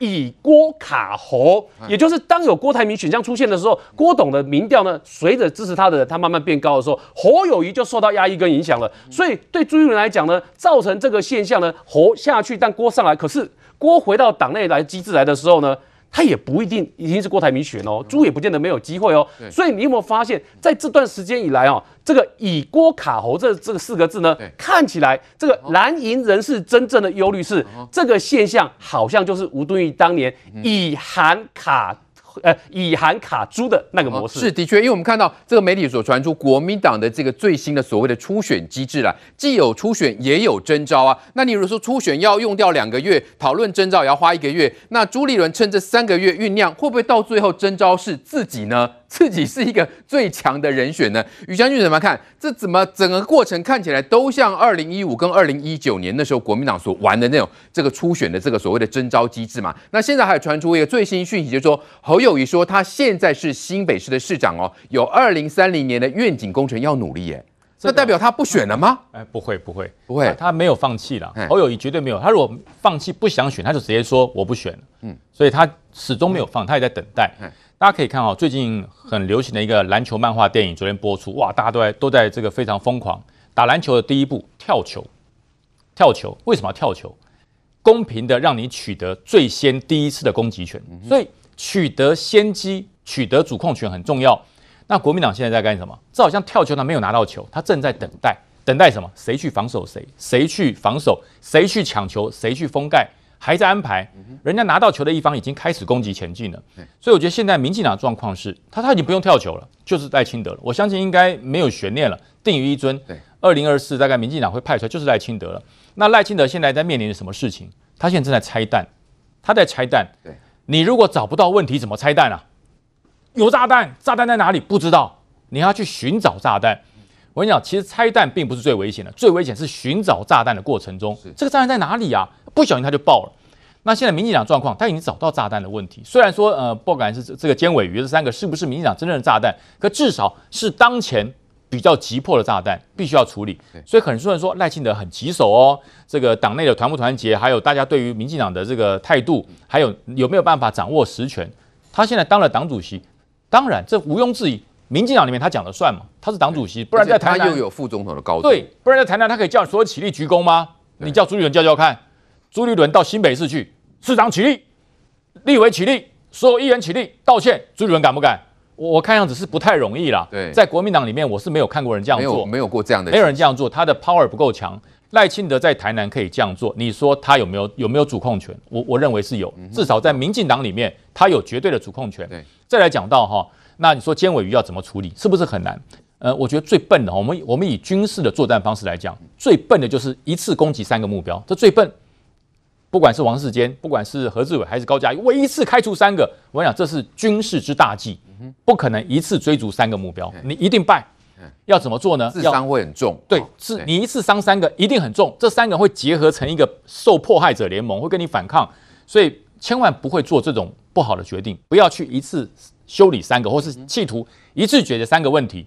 以郭卡侯，也就是当有郭台铭选项出现的时候，郭董的民调呢，随着支持他的人他慢慢变高的时候，侯友谊就受到压抑跟影响了。所以对朱立伦来讲呢，造成这个现象呢，侯下去，但郭上来，可是郭回到党内来机制来的时候呢，他也不一定一定是郭台铭选哦，猪也不见得没有机会哦。所以你有没有发现，在这段时间以来哦，这个以郭卡侯这这个四个字呢，看起来这个蓝营人士真正的忧虑是这个现象，好像就是吴敦义当年以韩卡。呃，以韩卡朱的那个模式、哦、是的确，因为我们看到这个媒体所传出国民党的这个最新的所谓的初选机制啦，既有初选也有征召啊。那你如果说初选要用掉两个月，讨论征召也要花一个月，那朱立伦趁这三个月酝酿，会不会到最后征召是自己呢？自己是一个最强的人选呢？宇将军怎么看？这怎么整个过程看起来都像二零一五跟二零一九年那时候国民党所玩的那种这个初选的这个所谓的征召机制嘛？那现在还有传出一个最新讯息，就是说侯友谊说他现在是新北市的市长哦，有二零三零年的愿景工程要努力耶。这代表他不选了吗？哎，不会不会不会，他，他没有放弃了。侯友谊绝对没有，他如果放弃不想选，他就直接说我不选了。嗯，所以他始终没有放，他也在等待。大家可以看哦，最近很流行的一个篮球漫画电影，昨天播出，哇，大家都在都在这个非常疯狂打篮球的第一步，跳球，跳球，为什么要跳球？公平的让你取得最先第一次的攻击权，所以取得先机、取得主控权很重要。那国民党现在在干什么？这好像跳球，他没有拿到球，他正在等待，等待什么？谁去防守谁？谁去防守？谁去抢球？谁去封盖？还在安排，人家拿到球的一方已经开始攻击前进了，所以我觉得现在民进党的状况是，他他已经不用跳球了，就是赖清德了。我相信应该没有悬念了，定于一尊。对，二零二四大概民进党会派出来就是赖清德了。那赖清德现在在面临着什么事情？他现在正在拆弹，他在拆弹。对，你如果找不到问题，怎么拆弹啊？有炸弹，炸弹在哪里？不知道，你要去寻找炸弹。我跟你讲，其实拆弹并不是最危险的，最危险是寻找炸弹的过程中，这个炸弹在哪里啊？不小心它就爆了。那现在民进党状况，他已经找到炸弹的问题。虽然说，呃，不管是这个尖尾鱼这三个是不是民进党真正的炸弹，可至少是当前比较急迫的炸弹，必须要处理。所以很多人说赖清德很棘手哦，这个党内的团不团结，还有大家对于民进党的这个态度，还有有没有办法掌握实权？他现在当了党主席，当然这毋庸置疑，民进党里面他讲了算嘛，他是党主席，不然在台南他又有副总统的高度，对，不然在台南他可以叫所有起立鞠躬吗？你叫朱立伦叫叫看。朱立伦到新北市去，市长起立，立委起立，所有议员起立道歉。朱立伦敢不敢？我我看样子是不太容易啦。对，在国民党里面，我是没有看过人这样做，没有，没有过这样的，没有人这样做，他的 power 不够强。赖清德在台南可以这样做，你说他有没有有没有主控权？我我认为是有，至少在民进党里面，他有绝对的主控权。对，再来讲到哈，那你说尖尾鱼要怎么处理？是不是很难？呃，我觉得最笨的，我们我们以军事的作战方式来讲，最笨的就是一次攻击三个目标，这最笨。不管是王世坚，不管是何志伟，还是高嘉瑜，我一次开除三个，我跟你讲，这是军事之大忌，不可能一次追逐三个目标，你一定败。要怎么做呢？自伤会很重。对，是你一次伤三个，一定很重。这三个会结合成一个受迫害者联盟，会跟你反抗，所以千万不会做这种不好的决定，不要去一次修理三个，或是企图一次解决三个问题。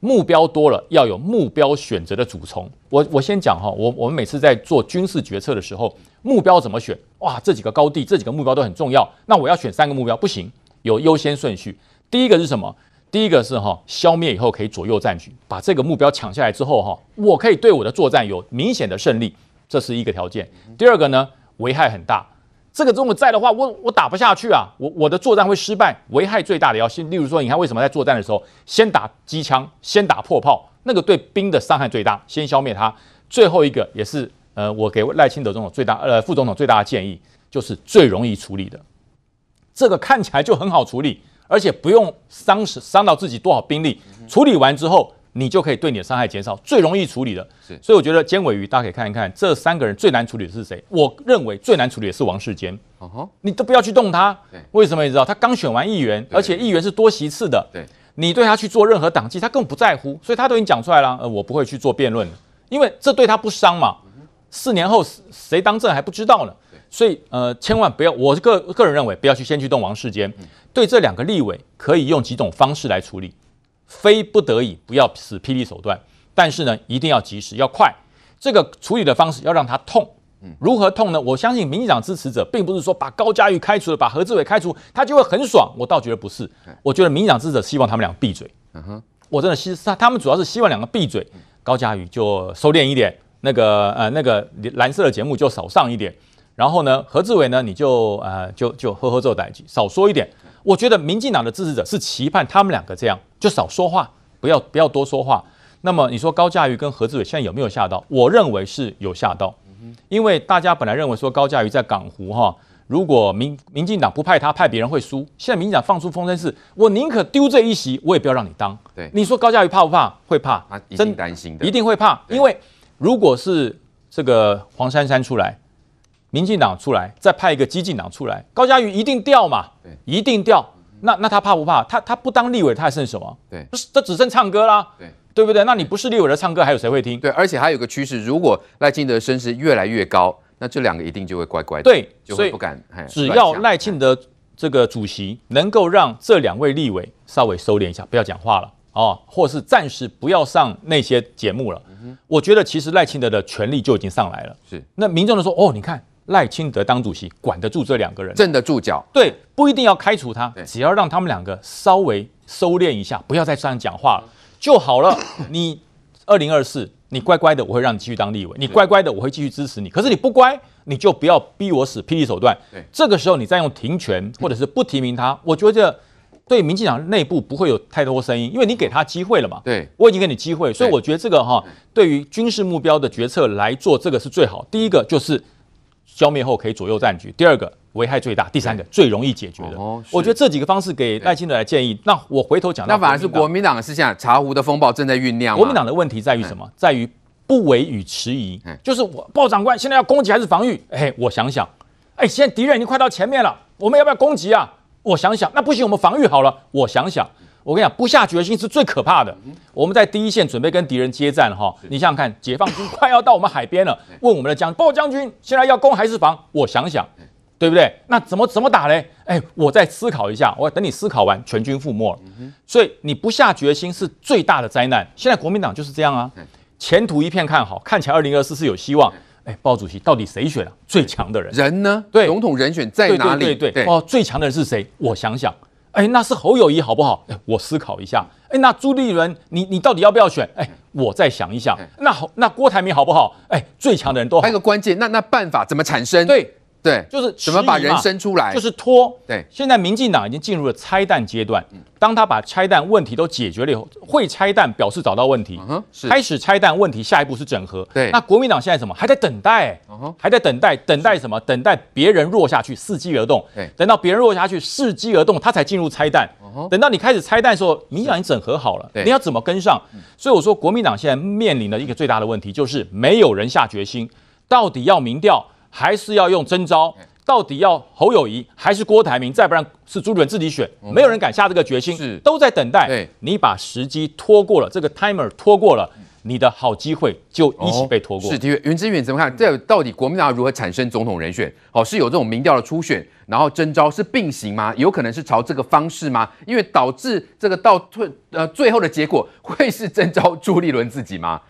目标多了，要有目标选择的主从。我我先讲哈，我我们每次在做军事决策的时候，目标怎么选？哇，这几个高地，这几个目标都很重要。那我要选三个目标，不行，有优先顺序。第一个是什么？第一个是哈，消灭以后可以左右战局，把这个目标抢下来之后哈，我可以对我的作战有明显的胜利，这是一个条件。第二个呢，危害很大。这个如果在的话，我我打不下去啊，我我的作战会失败，危害最大的要先，例如说，你看为什么在作战的时候先打机枪，先打破炮，那个对兵的伤害最大，先消灭它。最后一个也是呃，我给赖清德总统最大呃副总统最大的建议，就是最容易处理的，这个看起来就很好处理，而且不用伤伤到自己多少兵力，处理完之后。你就可以对你的伤害减少，最容易处理的。是，所以我觉得尖尾鱼大家可以看一看，这三个人最难处理的是谁？我认为最难处理的是王世坚。哦吼，你都不要去动他。对，为什么你知道？他刚选完议员，而且议员是多席次的。对，你对他去做任何党纪，他根本不在乎，所以他都已经讲出来了。呃，我不会去做辩论，因为这对他不伤嘛。四年后谁当政还不知道呢。所以呃，千万不要，我个个人认为不要去先去动王世坚。对这两个立委，可以用几种方式来处理。非不得已不要使霹雳手段，但是呢，一定要及时要快。这个处理的方式要让他痛，如何痛呢？我相信民进党支持者并不是说把高嘉瑜开除了，把何志伟开除，他就会很爽。我倒觉得不是，我觉得民进党支持者希望他们俩闭嘴。嗯哼，我真的希他他们主要是希望两个闭嘴，高嘉瑜就收敛一点，那个呃那个蓝色的节目就少上一点，然后呢，何志伟呢你就呃就就呵呵做代志，少说一点。我觉得民进党的支持者是期盼他们两个这样，就少说话，不要不要多说话。那么你说高嘉瑜跟何志伟现在有没有吓到？我认为是有吓到，因为大家本来认为说高嘉瑜在港湖哈，如果民民进党不派他，派别人会输。现在民进党放出风声是，我宁可丢这一席，我也不要让你当。对，你说高嘉瑜怕不怕？会怕，一定担心的，一定会怕。因为如果是这个黄珊珊出来。民进党出来，再派一个激进党出来，高嘉瑜一定掉嘛？对，一定掉。那那他怕不怕？他他不当立委，他还剩什么？对，不是，这只剩唱歌啦。对，对不对？那你不是立委的唱歌，还有谁会听？对，而且还有个趋势，如果赖清德声势越来越高，那这两个一定就会乖乖的，对，就会不敢。只要赖清德这个主席能够让这两位立委稍微收敛一下，不要讲话了哦，或是暂时不要上那些节目了。嗯、我觉得其实赖清德的权力就已经上来了。是，那民众都说，哦，你看。赖清德当主席管得住这两个人，镇得住脚。对，不一定要开除他，只要让他们两个稍微收敛一下，不要再这样讲话了就好了。你二零二四，你乖乖的，我会让你继续当立委；你乖乖的，我会继续支持你。可是你不乖，你就不要逼我使霹雳手段。对，这个时候你再用停权或者是不提名他，我觉得对民进党内部不会有太多声音，因为你给他机会了嘛。对，我已经给你机会，所以我觉得这个哈，对于军事目标的决策来做，这个是最好。第一个就是。消灭后可以左右战局。第二个危害最大，第三个最容易解决的。哦，我觉得这几个方式给赖清德来建议。那我回头讲，那反而是国民党是现在茶壶的风暴正在酝酿。国民党的问题在于什么？在于不为与迟疑。就是我报长官现在要攻击还是防御？哎，我想想，哎，现在敌人已经快到前面了，我们要不要攻击啊？我想想，那不行，我们防御好了。我想想。我跟你讲，不下决心是最可怕的。我们在第一线准备跟敌人接战哈，你想想看，解放军快要到我们海边了，问我们的将报将军，现在要攻还是防？我想想，对不对？那怎么怎么打嘞？哎，我再思考一下，我等你思考完，全军覆没了。所以你不下决心是最大的灾难。现在国民党就是这样啊，前途一片看好，看起来二零二四是有希望。哎，报主席到底谁选了最强的人？人呢？对，总统人选在哪里？对对对，哦，最强的人是谁？我想想。哎，那是侯友谊好不好？哎，我思考一下。哎，那朱立伦，你你到底要不要选？哎，我再想一想。那好，那郭台铭好不好？哎，最强的人都好。还有个关键，那那办法怎么产生？对。对，就是怎么把人生出来，就是拖。对，现在民进党已经进入了拆弹阶段。当他把拆弹问题都解决了以后，会拆弹表示找到问题，开始拆弹问题，下一步是整合。对，那国民党现在什么？还在等待，还在等待，等待什么？等待别人弱下去，伺机而动。对，等到别人弱下去，伺机而动，他才进入拆弹。等到你开始拆弹的时候，民进党已经整合好了，你要怎么跟上？所以我说，国民党现在面临的一个最大的问题就是没有人下决心，到底要民调。还是要用征召？到底要侯友谊还是郭台铭？再不然是朱立伦自己选，没有人敢下这个决心，是都在等待。对，你把时机拖过了，这个 timer 拖过了。你的好机会就一起被拖过。是的，袁之远怎么看？这到底国民党如何产生总统人选？哦，是有这种民调的初选，然后征召是并行吗？有可能是朝这个方式吗？因为导致这个到退呃最后的结果会是征召朱立伦自己吗？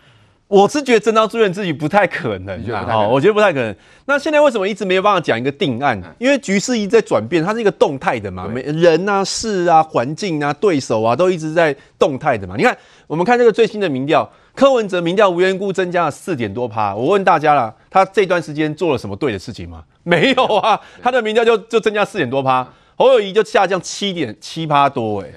我是觉得真刀住院自己不太可能，啊，我觉得不太可能。那现在为什么一直没有办法讲一个定案？因为局势一直在转变，它是一个动态的嘛，每人啊、事啊、环境啊、对手啊，都一直在动态的嘛。你看，我们看这个最新的民调。柯文哲民调无缘故增加了四点多趴，我问大家了，他这段时间做了什么对的事情吗？没有啊，他的民调就就增加四点多趴，侯友谊就下降七点七趴多，诶，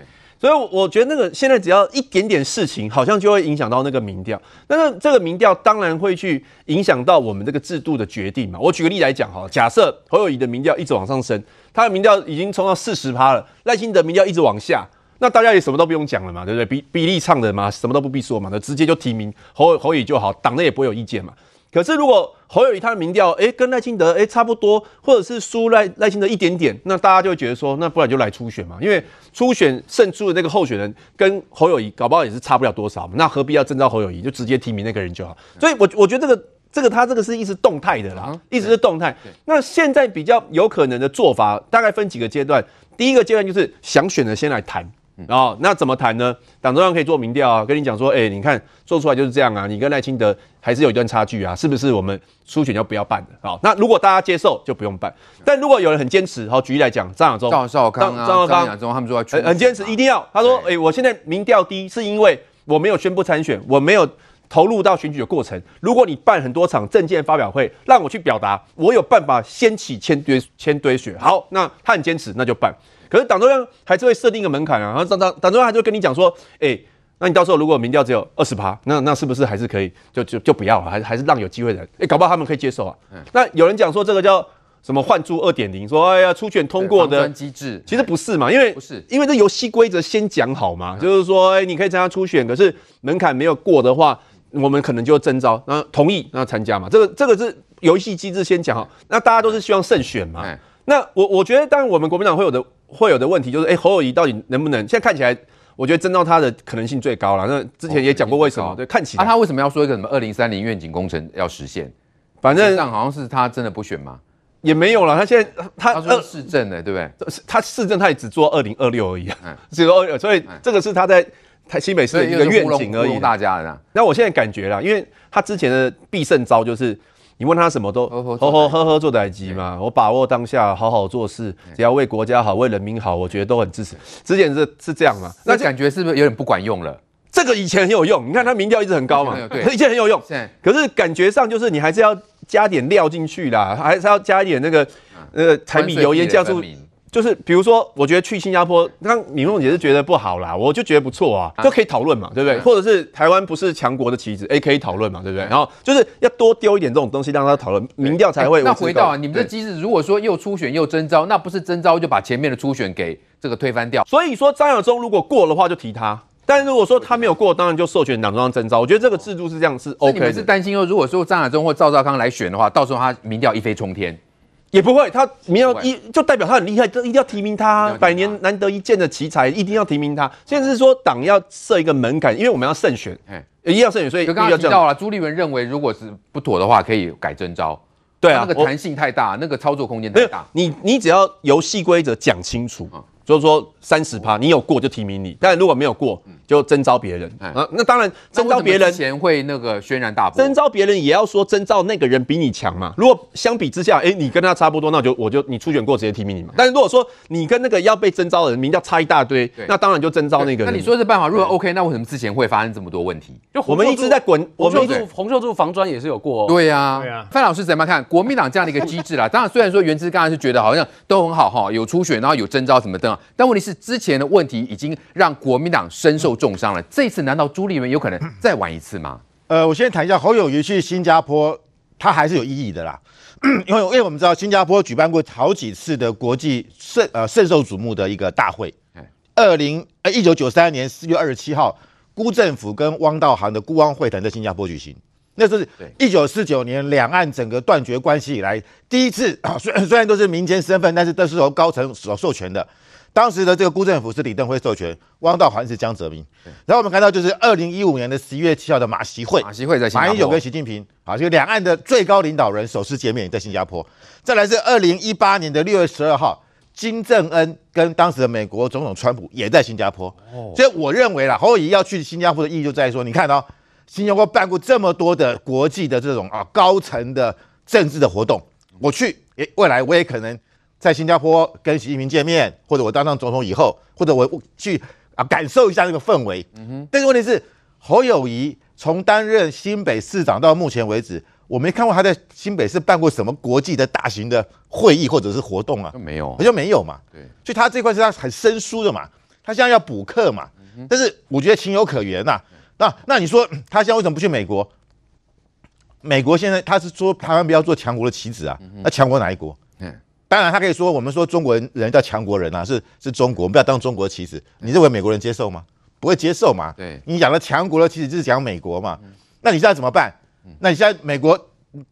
所以我觉得那个现在只要一点点事情，好像就会影响到那个民调，那这个民调当然会去影响到我们这个制度的决定嘛。我举个例来讲哈，假设侯友宜的民调一直往上升，他的民调已经冲到四十趴了，赖清德民调一直往下。那大家也什么都不用讲了嘛，对不对？比比例唱的嘛，什么都不必说嘛，那直接就提名侯侯友宜就好，党内也不会有意见嘛。可是如果侯友谊他的民调，哎，跟赖清德哎差不多，或者是输赖赖清德一点点，那大家就会觉得说，那不然就来初选嘛，因为初选胜出的那个候选人跟侯友谊搞不好也是差不了多少嘛，那何必要征召侯友谊，就直接提名那个人就好。所以我，我我觉得这个这个他这个是一直动态的啦，一直是动态。那现在比较有可能的做法，大概分几个阶段。第一个阶段就是想选的先来谈。然后那怎么谈呢？党中央可以做民调啊，跟你讲说，哎，你看做出来就是这样啊，你跟赖清德还是有一段差距啊，是不是？我们初选就不要办的啊。那如果大家接受，就不用办。但如果有人很坚持，好，举例来讲，张亚中、赵少康、张少康、他们说很很坚持，一定要。他说，哎，我现在民调低，是因为我没有宣布参选，我没有投入到选举的过程。如果你办很多场政见发表会，让我去表达，我有办法掀起千堆千堆雪。好，那他很坚持，那就办。可是党中央还是会设定一个门槛啊，然后党党党中央还是会跟你讲说，哎、欸，那你到时候如果民调只有二十趴，那那是不是还是可以就就就不要了，还是还是让有机会的人，哎、欸，搞不好他们可以接受啊。嗯、那有人讲说这个叫什么换柱二点零，说哎呀初选通过的机制，其实不是嘛，因为不是因为这游戏规则先讲好嘛，嗯、就是说哎、欸、你可以参加初选，可是门槛没有过的话，我们可能就征召，那同意那参加嘛，这个这个是游戏机制先讲好，那大家都是希望胜选嘛。嗯、那我我觉得当然我们国民党会有的。会有的问题就是，哎，侯友宜到底能不能？现在看起来，我觉得征召他的可能性最高了。那之前也讲过为什么？哦、对，看起来。啊，他为什么要说一个什么二零三零愿景工程要实现？反正上好像是他真的不选吗？也没有了。他现在他他说市政的，对不对？他市政他也只做二零二六而已啊，只有二六。所以这个是他在台新北市的一个愿景而已。大家的。那我现在感觉了，因为他之前的必胜招就是。你问他什么都呵呵呵呵呵做代机嘛，我把握当下，好好做事，只要为国家好，为人民好，我觉得都很支持。之前是是这样嘛？那感觉是不是有点不管用了？这个以前很有用，你看他民调一直很高嘛，对，以前很有用。可是感觉上就是你还是要加点料进去啦，还是要加一点那个呃柴米油盐酱醋。就是比如说，我觉得去新加坡，刚敏凤姐是觉得不好啦，我就觉得不错啊，就可以讨论嘛，对不对？或者是台湾不是强国的棋子，哎，可以讨论嘛，对不对？然后就是要多丢一点这种东西，让他讨论，民调才会。那回到啊，你们的机制，如果说又初选又征召，那不是征召就把前面的初选给这个推翻掉？所以说张亚中如果过的话就提他，但如果说他没有过，当然就授权党中央征召。我觉得这个制度是这样是 OK 的。你们是担心说，如果说张亚中或赵少康来选的话，到时候他民调一飞冲天？也不会，他没有一就代表他很厉害，就一定要提名他，百年难得一见的奇才，一定要提名他。现在是说党要设一个门槛，因为我们要胜选，哎，一定要胜选，所以刚刚提到了朱立伦认为，如果是不妥的话，可以改征招。对啊，那个弹性太大，那个操作空间太大。你你只要游戏规则讲清楚。就是说三十趴，你有过就提名你，但如果没有过，就征召别人啊。那当然征召别人前会那个轩然大波。征召别人也要说征召那个人比你强嘛。如果相比之下，哎，你跟他差不多，那我就我就你初选过直接提名你嘛。但是如果说你跟那个要被征召的人名叫差一大堆，那当然就征召那个人。那你说这办法如果 OK，那为什么之前会发生这么多问题？就我们一直在滚，红秀柱洪秀柱防专也是有过。对呀，对呀。范老师怎么看国民党这样的一个机制啦？当然，虽然说原之刚才是觉得好像都很好哈，有初选，然后有征召什么的，但问题是之前的问题已经让国民党深受重伤了。这次难道朱立伦有可能再玩一次吗？呃，我先谈一下侯友宜去新加坡，他还是有意义的啦。因为因为我们知道新加坡举办过好几次的国际盛呃盛受瞩目的一个大会。二零呃一九九三年四月二十七号，辜政府跟汪道涵的辜汪会谈在新加坡举行。那是一九四九年两岸整个断绝关系以来第一次啊，虽然虽然都是民间身份，但是都是由高层所授权的。当时的这个辜振甫是李登辉授权，汪道涵是江泽民。然后我们看到就是二零一五年的十一月七号的马习会，马习会在新加坡，马英九跟习近平啊，就两岸的最高领导人首次见面在新加坡。再来是二零一八年的六月十二号，金正恩跟当时的美国总统川普也在新加坡。所以我认为啦，侯友宜要去新加坡的意义就在于说，你看到、哦。新加坡办过这么多的国际的这种啊高层的政治的活动，我去，诶，未来我也可能在新加坡跟习近平见面，或者我当上总统以后，或者我去啊感受一下那个氛围。嗯哼。但是问题是，侯友宜从担任新北市长到目前为止，我没看过他在新北市办过什么国际的大型的会议或者是活动啊，没有，好像没有嘛。对。所以他这块是他很生疏的嘛，他现在要补课嘛。但是我觉得情有可原呐、啊。那那你说他现在为什么不去美国？美国现在他是说台湾不要做强国的棋子啊，那强国哪一国？嗯，当然他可以说我们说中国人人叫强国人啊，是是中国，我们不要当中国的棋子。你认为美国人接受吗？不会接受嘛？对，你讲了强国的棋子就是讲美国嘛？那你现在怎么办？那你现在美国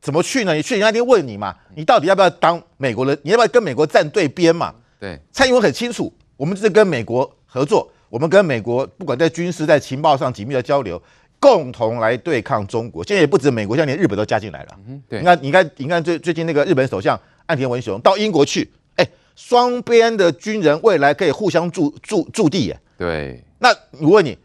怎么去呢？你去人家一定问你嘛，你到底要不要当美国人？你要不要跟美国站对边嘛？对，蔡英文很清楚，我们就是跟美国合作。我们跟美国不管在军事、在情报上紧密的交流，共同来对抗中国。现在也不止美国，现在连日本都加进来了。嗯，对。你看，你看，你看最最近那个日本首相岸田文雄到英国去，哎，双边的军人未来可以互相驻驻驻地耶。对。那我问你，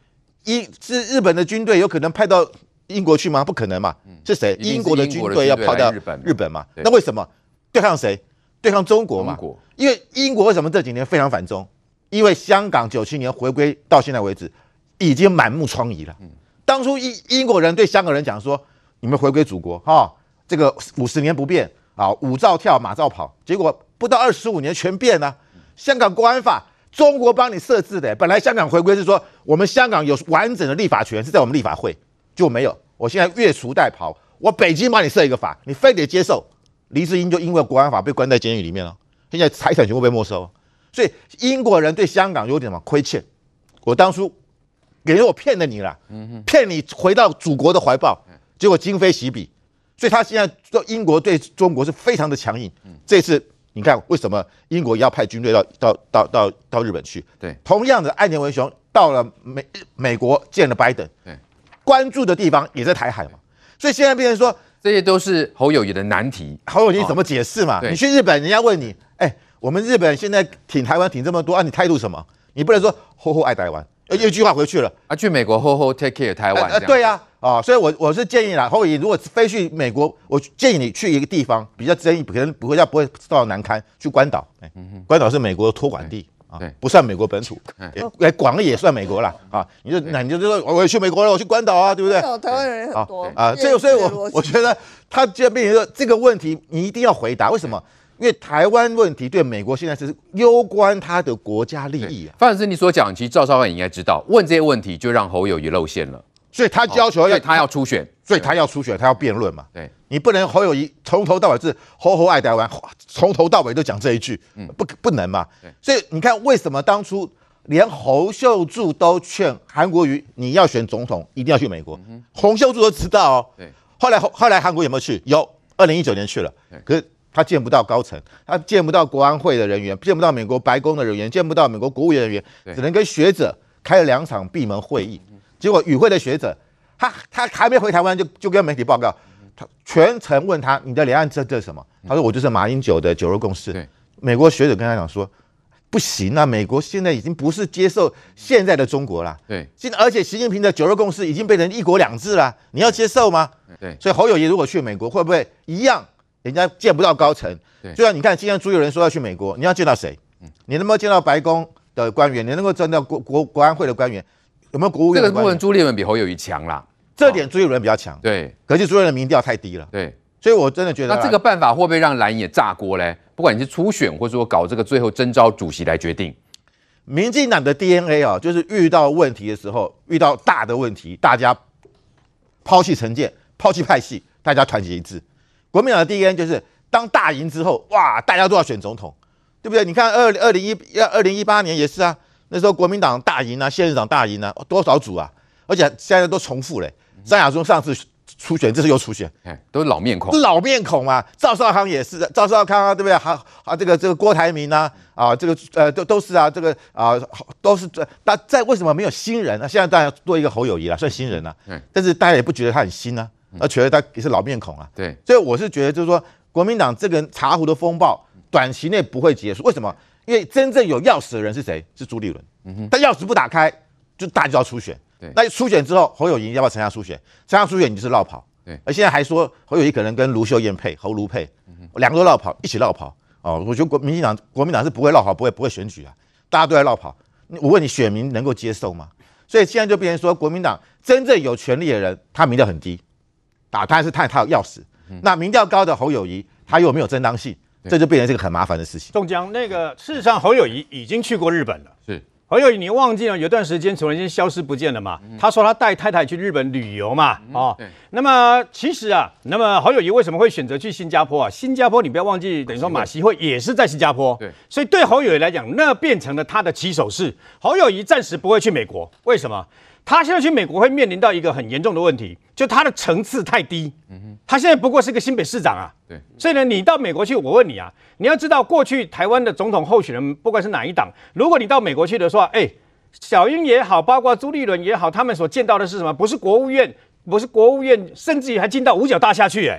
一是日本的军队有可能派到英国去吗？不可能嘛。是谁？英国的军队要派到日本？日本嘛？那为什么？对抗谁？对抗中国嘛？国。因为英国为什么这几年非常反中？因为香港九七年回归到现在为止，已经满目疮痍了。当初英英国人对香港人讲说：“你们回归祖国，哈，这个五十年不变啊，舞照跳，马照跑。”结果不到二十五年全变了。香港国安法，中国帮你设置的，本来香港回归是说我们香港有完整的立法权是在我们立法会，就没有。我现在越俎代庖，我北京帮你设一个法，你非得接受。黎智英就因为国安法被关在监狱里面了，现在财产全部被没收。所以英国人对香港有点什么亏欠？我当初给人我骗了你了，骗你回到祖国的怀抱，结果今非昔比。所以他现在说英国对中国是非常的强硬。这次你看为什么英国要派军队到到到到到日本去？对，同样的，岸田文雄到了美美国见了拜登，对，关注的地方也在台海嘛。所以现在变成说这些都是侯友宜的难题。侯友宜怎么解释嘛？你去日本，人家问你，哎。我们日本现在挺台湾挺这么多啊，你态度什么？你不能说吼吼爱台湾，呃，一句话回去了啊。去美国后后 take care 台湾，呃，对呀，啊，啊，所以我我是建议啦，侯友宜如果飞去美国，我建议你去一个地方比较争议，可能不会要不会受到难堪，去关岛。哎，关岛是美国的托管地啊，不算美国本土，哎，广义也算美国了啊。你就那你就说我去美国了，我去关岛啊，对不对？台湾人很多啊，这个所以我我觉得他既然变成说这个问题，你一定要回答为什么？因为台湾问题对美国现在是攸关他的国家利益啊。范老师，你所讲，其实赵少康应该知道，问这些问题就让侯友谊露馅了，所以他要求要他要出选，所以他要出选，他要辩论嘛。对，你不能侯友谊从头到尾是侯侯爱台湾，从头到尾都讲这一句，嗯不不能嘛。所以你看，为什么当初连侯秀柱都劝韩国瑜你要选总统一定要去美国？洪秀柱都知道哦。对，后来后来韩国有没有去？有，二零一九年去了。可是。他见不到高层，他见不到国安会的人员，见不到美国白宫的人员，见不到美国国务院人员，只能跟学者开了两场闭门会议。结果与会的学者，他他还没回台湾就就跟媒体报告，他全程问他你的两岸政策是什么？他说我就是马英九的九二共识。美国学者跟他讲说，不行啊，美国现在已经不是接受现在的中国了。对，现在而且习近平的九二共识已经变成一国两制了，你要接受吗？对，所以侯友宜如果去美国会不会一样？人家见不到高层，就像你看，今天朱友仁说要去美国，你要见到谁？你能不能见到白宫的官员？你能够见到国国国安会的官员？有没有国务院？这个部分朱立伦比侯友谊强啦，这点朱友仁比较强。对，可是朱友仁的民调太低了。对，所以我真的觉得，那这个办法会不会让蓝也炸锅嘞？不管你是初选，或者说搞这个最后征召主席来决定，民进党的 DNA 啊，就是遇到问题的时候，遇到大的问题，大家抛弃成见，抛弃派系，大家团结一致。国民党的 DNA 就是当大赢之后，哇，大家都要选总统，对不对？你看二二零一二零一八年也是啊，那时候国民党大赢啊，县市长大赢啊，多少组啊？而且现在都重复嘞。张亚中上次初选，这次又初选，哎，都是老面孔，老面孔嘛。赵少康也是，赵少康啊，对不对？还啊，这个这个郭台铭啊，啊，这个呃都都是啊，这个啊都是这。那在为什么没有新人？啊现在当然多一个侯友谊了，算新人了。嗯，但是大家也不觉得他很新啊，而觉得他也是老面孔啊。对，所以我是觉得就是说，国民党这个茶壶的风暴短期内不会结束。为什么？因为真正有钥匙的人是谁？是朱立伦。嗯哼，但钥匙不打开，就大家就要初选。对，那初选之后，侯友宜要不要参加初选？参加初选你就是绕跑。对，而现在还说侯友谊可能跟卢秀燕配，侯卢配，两个都绕跑，一起绕跑。哦，我觉得国民党国民党是不会绕跑，不会不会选举啊，大家都在绕跑。我问你，选民能够接受吗？所以现在就变成说，国民党真正有权力的人，他民调很低，打他是他他有钥匙。那民调高的侯友谊，他又没有正当性，这就变成这个很麻烦的事情。中江那个事实上，侯友谊已经去过日本了。是。侯友谊，你忘记了有段时间突然间消失不见了嘛？他说他带太太去日本旅游嘛？哦，那么其实啊，那么侯友谊为什么会选择去新加坡啊？新加坡你不要忘记，等于说马习会也是在新加坡。对，所以对侯友谊来讲，那变成了他的起手式。侯友谊暂时不会去美国，为什么？他现在去美国会面临到一个很严重的问题，就他的层次太低。嗯哼，他现在不过是个新北市长啊。对，所以呢，你到美国去，我问你啊，你要知道过去台湾的总统候选人，不管是哪一党，如果你到美国去的话，哎，小英也好，包括朱立伦也好，他们所见到的是什么？不是国务院，不是国务院，甚至于还进到五角大厦去，哎。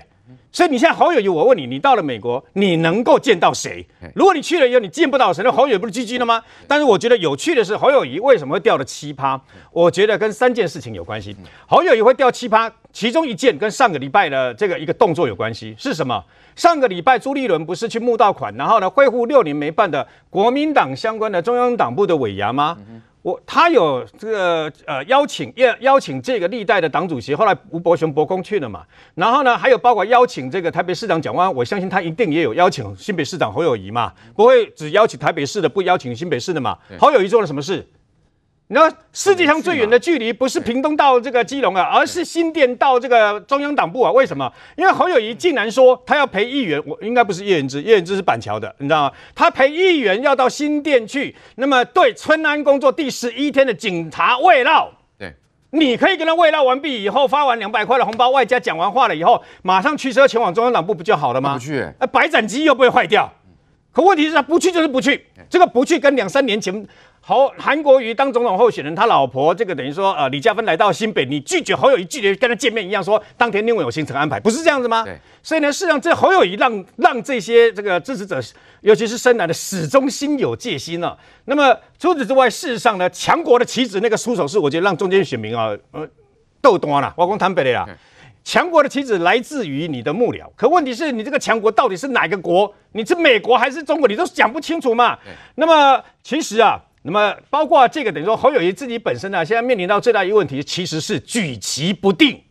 所以你现在侯友谊，我问你，你到了美国，你能够见到谁？如果你去了以后，你见不到谁，那侯友宜不是 GG 了吗？但是我觉得有趣的是，侯友谊为什么会掉了七趴？我觉得跟三件事情有关系。侯友谊会掉七趴，其中一件跟上个礼拜的这个一个动作有关系，是什么？上个礼拜朱立伦不是去募到款，然后呢，恢复六年没办的国民党相关的中央党部的尾牙吗？我他有这个呃邀请邀邀请这个历代的党主席，后来吴伯雄伯公去了嘛，然后呢，还有包括邀请这个台北市长蒋万安，我相信他一定也有邀请新北市长侯友谊嘛，不会只邀请台北市的，不邀请新北市的嘛。侯友谊做了什么事？你知道世界上最远的距离不是屏东到这个基隆啊，而是新店到这个中央党部啊。为什么？因为侯友谊竟然说他要陪议员，我应该不是叶元之，叶元之是板桥的，你知道吗？他陪议员要到新店去，那么对春安工作第十一天的警察慰劳，对，你可以跟他慰劳完毕以后，发完两百块的红包，外加讲完话了以后，马上驱车前往中央党部不就好了吗？不去，哎，白斩鸡又不会坏掉。可问题是他不去就是不去，这个不去跟两三年前。侯韩国瑜当总统候选人，他老婆这个等于说，呃，李佳芬来到新北，你拒绝侯友谊拒绝跟他见面一样，说当天另外有行程安排，不是这样子吗？对。所以呢，事实上这侯友谊让让这些这个支持者，尤其是深蓝的，始终心有戒心了、啊。那么除此之外，事实上呢，强国的棋子那个出手是，我觉得让中间选民啊，呃，斗端了，我讲坦白的啦。强国的棋子来自于你的幕僚，可问题是你这个强国到底是哪个国？你是美国还是中国？你都讲不清楚嘛。那么其实啊。那么，包括这个等于说侯友宜自己本身呢，现在面临到最大一个问题，其实是举棋不定。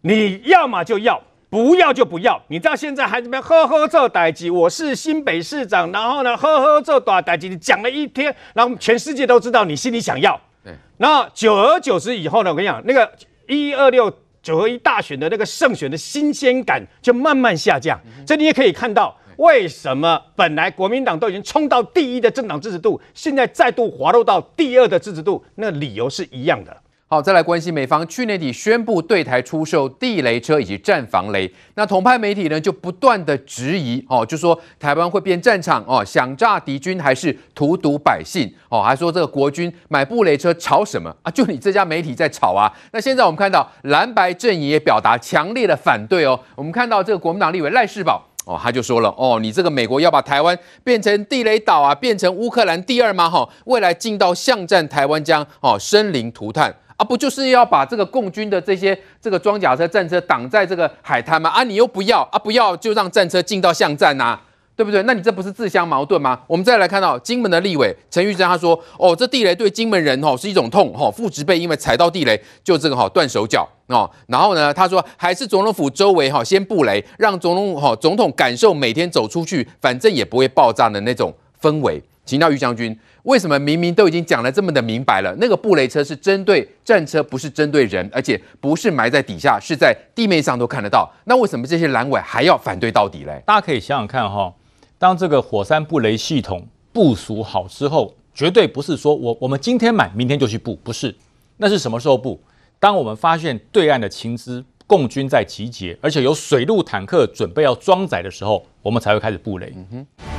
你要么就要，不要就不要。你知道现在还这边呵呵做代志，我是新北市长，然后呢呵呵做大代志，你讲了一天，然后全世界都知道你心里想要。对。那久而久之以后呢，我跟你讲，那个一二六九合一大选的那个胜选的新鲜感就慢慢下降。这你也可以看到。为什么本来国民党都已经冲到第一的政党支持度，现在再度滑落到第二的支持度？那理由是一样的。好，再来关心美方去年底宣布对台出售地雷车以及战防雷，那统派媒体呢就不断的质疑哦，就说台湾会变战场哦，想炸敌军还是荼毒百姓哦，还说这个国军买布雷车吵什么啊？就你这家媒体在吵啊？那现在我们看到蓝白阵营也表达强烈的反对哦，我们看到这个国民党立委赖士葆。哦，他就说了，哦，你这个美国要把台湾变成地雷岛啊，变成乌克兰第二吗？哈，未来进到巷战，台湾将哦生灵涂炭啊，不就是要把这个共军的这些这个装甲车、战车挡在这个海滩吗？啊，你又不要啊，不要就让战车进到巷战呐。对不对？那你这不是自相矛盾吗？我们再来看到金门的立委陈玉珍，他说：“哦，这地雷对金门人哦是一种痛吼，父执辈因为踩到地雷就这个哈断手脚哦。然后呢，他说还是总统府周围哈先布雷，让总统哈总统感受每天走出去反正也不会爆炸的那种氛围。请教于将军，为什么明明都已经讲了这么的明白了，那个布雷车是针对战车，不是针对人，而且不是埋在底下，是在地面上都看得到。那为什么这些蓝委还要反对到底嘞？大家可以想想看哈。”当这个火山布雷系统部署好之后，绝对不是说我我们今天买，明天就去布，不是，那是什么时候布？当我们发现对岸的情资共军在集结，而且有水陆坦克准备要装载的时候，我们才会开始布雷。嗯哼。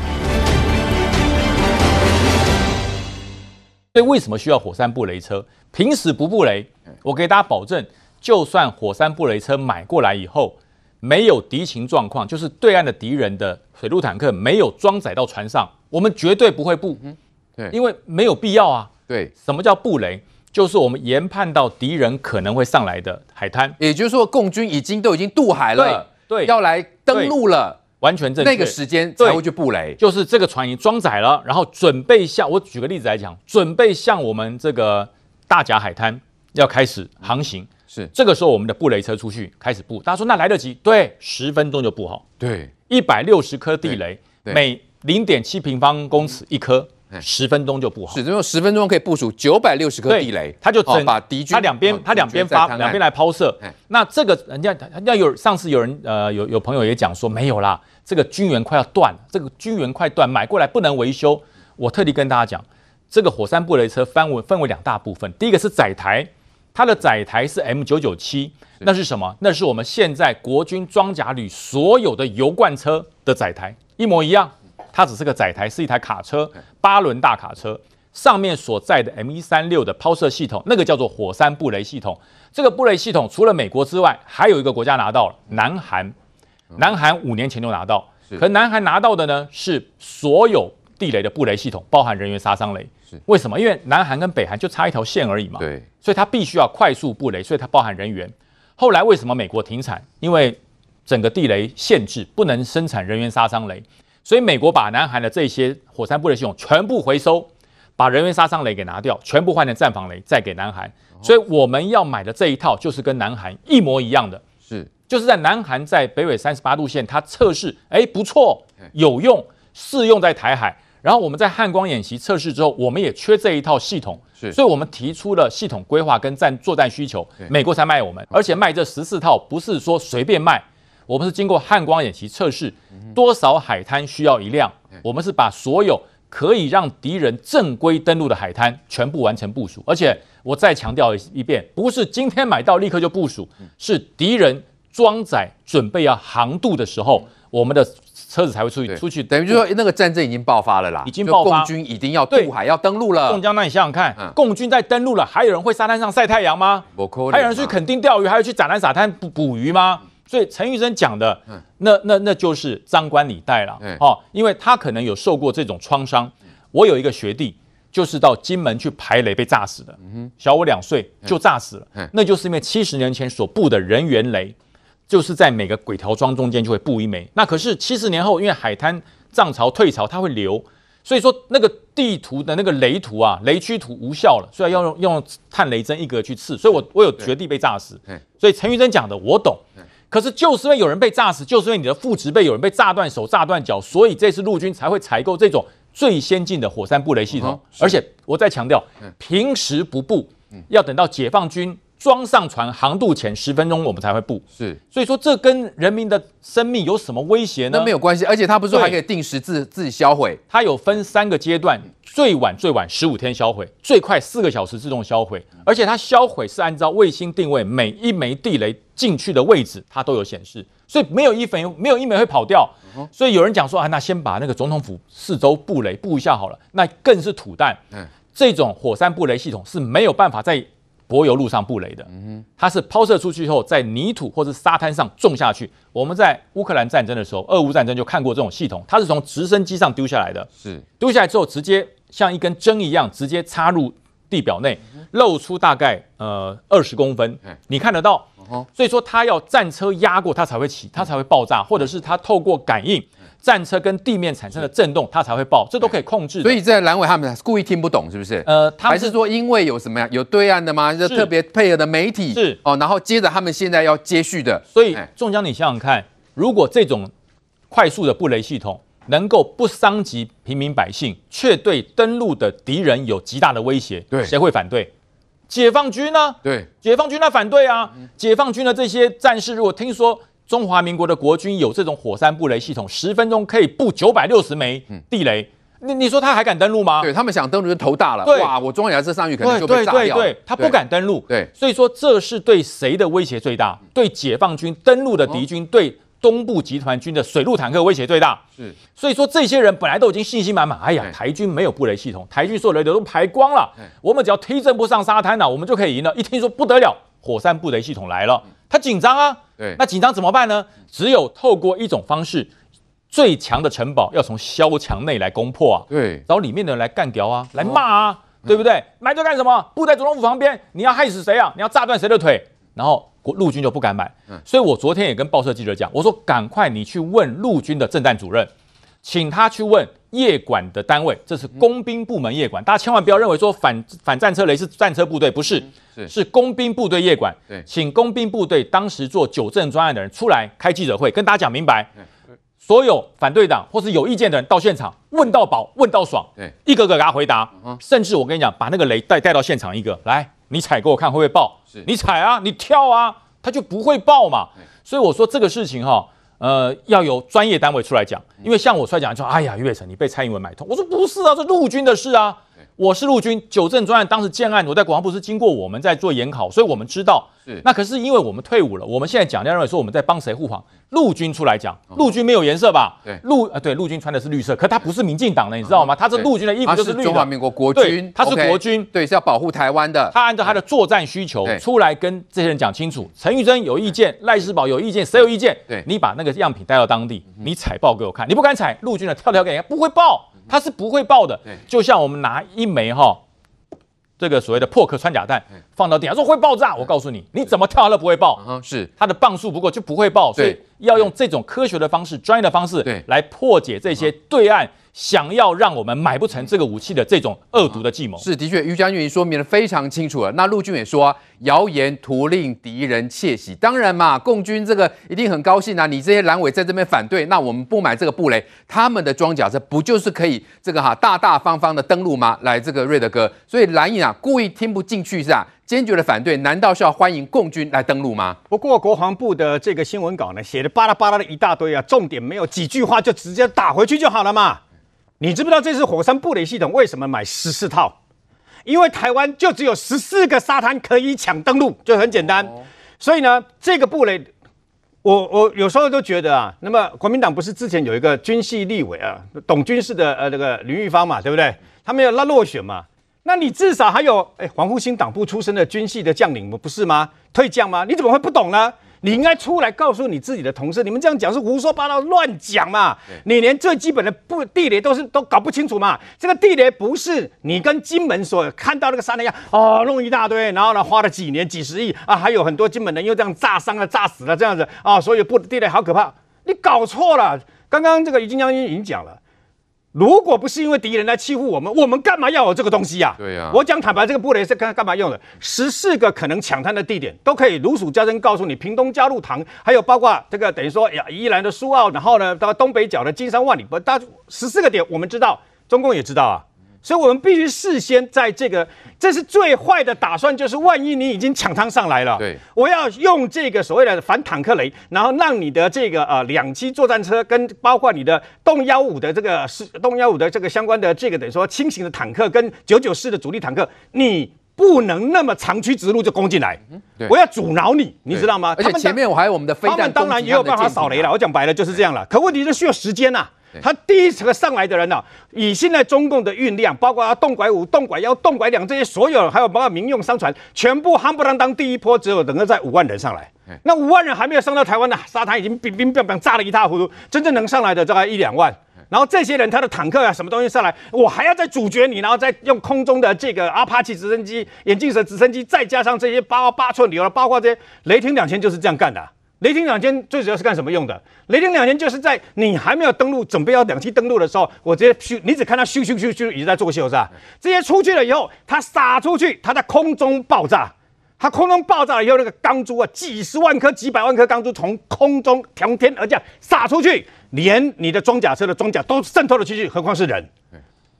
所以为什么需要火山布雷车？平时不布雷，我给大家保证，就算火山布雷车买过来以后，没有敌情状况，就是对岸的敌人的水陆坦克没有装载到船上，我们绝对不会布。嗯，对，因为没有必要啊。对，什么叫布雷？就是我们研判到敌人可能会上来的海滩，也就是说，共军已经都已经渡海了，对，要来登陆了，完全正确。那个时间才会去布雷，就是这个船已经装载了，然后准备向我举个例子来讲，准备向我们这个大甲海滩要开始航行，是。这个时候我们的布雷车出去开始布，大家说那来得及？对，十分钟就布好，对，一百六十颗地雷，每零点七平方公尺一颗。十分钟就布好，只用十分钟可以部署九百六十颗地雷，他就整、哦、把敌军，他两边他两边发两边来抛射。那这个人家要有上次有人呃有有朋友也讲说没有啦，这个军援快要断了，这个军援快断，买过来不能维修。我特地跟大家讲，这个火山布雷车分为分为两大部分，第一个是载台，它的载台是 M 九九七，那是什么？那是我们现在国军装甲旅所有的油罐车的载台，一模一样。它只是个载台，是一台卡车，八轮大卡车，上面所在的 M 一三六的抛射系统，那个叫做火山布雷系统。这个布雷系统除了美国之外，还有一个国家拿到了，南韩。南韩五年前就拿到，可南韩拿到的呢是所有地雷的布雷系统，包含人员杀伤雷。为什么？因为南韩跟北韩就差一条线而已嘛。对，所以它必须要快速布雷，所以它包含人员。后来为什么美国停产？因为整个地雷限制，不能生产人员杀伤雷。所以美国把南韩的这些火山布雷系统全部回收，把人员杀伤雷给拿掉，全部换成战防雷，再给南韩。所以我们要买的这一套就是跟南韩一模一样的，是就是在南韩在北纬三十八度线，它测试，哎，不错，有用，适用在台海。然后我们在汉光演习测试之后，我们也缺这一套系统，是，所以我们提出了系统规划跟战作战需求，美国才卖我们，而且卖这十四套不是说随便卖。我们是经过汉光演习测试，多少海滩需要一辆？我们是把所有可以让敌人正规登陆的海滩全部完成部署。而且我再强调一遍，不是今天买到立刻就部署，是敌人装载准备要航渡的时候，我们的车子才会出去。出去等于就说那个战争已经爆发了啦，已经爆发，共军已经要渡海要登陆了。宋江，那你想想看，共军在登陆了，还有人会沙滩上晒太阳吗？还有人去垦丁钓鱼，还有去展览沙滩捕捕鱼吗？所以陈玉珍讲的，那那那就是张冠李戴了，哦，因为他可能有受过这种创伤。我有一个学弟，就是到金门去排雷被炸死的，小我两岁就炸死了。那就是因为七十年前所布的人员雷，就是在每个鬼条桩中间就会布一枚。那可是七十年后，因为海滩涨潮退潮，它会流，所以说那个地图的那个雷图啊，雷区图无效了，所以要用用探雷针一格去刺。所以我我有绝地被炸死，所以陈玉珍讲的我懂。可是就是因为有人被炸死，就是因为你的副职被有人被炸断手、炸断脚，所以这次陆军才会采购这种最先进的火山布雷系统。嗯、而且我再强调，平时不布，要等到解放军装上船航渡前十分钟，我们才会布。是，所以说这跟人民的生命有什么威胁呢？那没有关系，而且它不是说还可以定时自自己销毁，它有分三个阶段。最晚最晚十五天销毁，最快四个小时自动销毁，而且它销毁是按照卫星定位，每一枚地雷进去的位置它都有显示，所以没有一枚没有一枚会跑掉。所以有人讲说啊，那先把那个总统府四周布雷布一下好了，那更是土弹。这种火山布雷系统是没有办法在柏油路上布雷的，它是抛射出去后在泥土或者沙滩上种下去。我们在乌克兰战争的时候，俄乌战争就看过这种系统，它是从直升机上丢下来的，是丢下来之后直接。像一根针一样，直接插入地表内，露出大概呃二十公分，你看得到。所以说，它要战车压过它才会起，它才会爆炸，或者是它透过感应战车跟地面产生的震动，它才会爆，这都可以控制。所以在蓝伟他们故意听不懂，是不是？呃，他们还是说因为有什么呀？有对岸的吗？就特别配合的媒体是哦，然后接着他们现在要接续的。所以，仲江，你想想看，如果这种快速的布雷系统。能够不伤及平民百姓，却对登陆的敌人有极大的威胁，对，谁会反对？解放军呢？对，解放军那反对啊！嗯、解放军的这些战士，如果听说中华民国的国军有这种火山布雷系统，十分钟可以布九百六十枚地雷，嗯、你你说他还敢登陆吗？对他们想登陆就头大了，对哇，我中亚这上去可能就被炸掉了。对对对，他不敢登陆。对，所以说这是对谁的威胁最大？对解放军登陆的敌军，哦、对东部集团军的水陆坦克威胁最大。是，所以说这些人本来都已经信心满满，哎呀，台军没有布雷系统，台军所有雷达都排光了，我们只要踢正不上沙滩了，我们就可以赢了。一听说不得了，火山布雷系统来了，他紧张啊。对，那紧张怎么办呢？只有透过一种方式。最强的城堡要从萧墙内来攻破啊！对，找里面的人来干掉啊，来骂啊，哦、对不对？埋这干什么？布在总统府旁边，你要害死谁啊？你要炸断谁的腿？然后国陆军就不敢买。嗯，所以我昨天也跟报社记者讲，我说赶快你去问陆军的政战主任，请他去问夜管的单位，这是工兵部门夜管，大家千万不要认为说反反战车雷是战车部队，不是，是是工兵部队夜管。对，请工兵部队当时做九正专案的人出来开记者会，跟大家讲明白。所有反对党或是有意见的人到现场问到饱，问到爽，对，一个个给他回答，甚至我跟你讲，把那个雷带带到现场一个，来，你踩给我看会不会爆？是你踩啊，你跳啊，他就不会爆嘛。所以我说这个事情哈，呃，要由专业单位出来讲，因为像我出来讲说，哎呀，岳成你被蔡英文买通，我说不是啊，这陆军的事啊。我是陆军九正专案，当时建案，我在国防部是经过我们在做研考，所以我们知道。是。那可是因为我们退伍了，我们现在讲，认为说我们在帮谁护航？陆军出来讲，陆军没有颜色吧？对。陆啊，对，陆军穿的是绿色，可他不是民进党的，你知道吗？他是陆军的衣服，就是绿的。中华民国国军，他是国军，对，是要保护台湾的。他按照他的作战需求出来跟这些人讲清楚。陈玉珍有意见，赖世宝有意见，谁有意见？对，你把那个样品带到当地，你踩爆给我看。你不敢踩，陆军的跳跳给人家，不会爆，他是不会爆的。就像我们拿一枚哈。这个所谓的破壳穿甲弹放到地下说会爆炸，我告诉你，你怎么跳它都不会爆。嗯，是它的磅数不够就不会爆，所以要用这种科学的方式、专业的方式来破解这些对岸。想要让我们买不成这个武器的这种恶毒的计谋，是的确，于将军说明得非常清楚了。那陆军也说，谣言徒令敌人窃喜。当然嘛，共军这个一定很高兴啊！你这些蓝委在这边反对，那我们不买这个布雷，他们的装甲车不就是可以这个哈大大方方的登陆吗？来，这个瑞德哥，所以蓝营啊故意听不进去是吧？坚决的反对，难道是要欢迎共军来登陆吗？不过国防部的这个新闻稿呢，写的巴拉巴拉的一大堆啊，重点没有几句话就直接打回去就好了嘛。你知不知道这次火山布雷系统为什么买十四套？因为台湾就只有十四个沙滩可以抢登陆，就很简单。所以呢，这个布雷，我我有时候都觉得啊，那么国民党不是之前有一个军系立委啊，懂军事的呃那个林玉芳嘛，对不对？他们要拉落选嘛，那你至少还有哎黄复兴党部出身的军系的将领不是吗？退将吗？你怎么会不懂呢？你应该出来告诉你自己的同事，你们这样讲是胡说八道、乱讲嘛？你连最基本的不地雷都是都搞不清楚嘛？这个地雷不是你跟金门所看到那个山那样哦，弄一大堆，然后呢花了几年几十亿啊，还有很多金门人又这样炸伤了、炸死了这样子啊，所以不地雷好可怕，你搞错了。刚刚这个于金将军已经讲了。如果不是因为敌人来欺负我们，我们干嘛要有这个东西呀？对呀，我讲坦白，这个布雷是干干嘛用的？十四个可能抢滩的地点都可以如数家珍告诉你，屏东加禄塘，还有包括这个等于说呀，宜兰的苏澳，然后呢到东北角的金山万里，不，大十四个点我们知道，中共也知道啊。所以，我们必须事先在这个，这是最坏的打算，就是万一你已经抢滩上来了，对，我要用这个所谓的反坦克雷，然后让你的这个呃两栖作战车跟包括你的动幺五的这个是动幺五的这个相关的这个等于说轻型的坦克跟九九式的主力坦克，你不能那么长驱直入就攻进来，我要阻挠你，你知道吗？而且前面我还有我们的飞弹，他们当然也有办法扫雷了。我讲白了就是这样了，可问题是需要时间呐。他第一个上来的人呢、啊，以现在中共的运量，包括他动拐五、动拐幺、动拐两这些所有，还有包括民用商船，全部夯不啷当第一波只有等个在五万人上来。那五万人还没有上到台湾的沙滩，已经乒乒乓乓炸得一塌糊涂。真正能上来的大概一两万。然后这些人他的坦克啊，什么东西上来，我还要再阻绝你，然后再用空中的这个阿帕奇直升机、眼镜蛇直升机，再加上这些八八寸流，包括这些雷霆两千就是这样干的、啊。雷霆两千最主要是干什么用的？雷霆两千就是在你还没有登陆、准备要两栖登陆的时候，我直接咻，你只看它咻咻咻咻一直在作秀，是吧？这些出去了以后，它撒出去，它在空中爆炸，它空中爆炸了以后，那个钢珠啊，几十万颗、几百万颗钢珠从空中从天而降撒出去，连你的装甲车的装甲都渗透了进去，何况是人？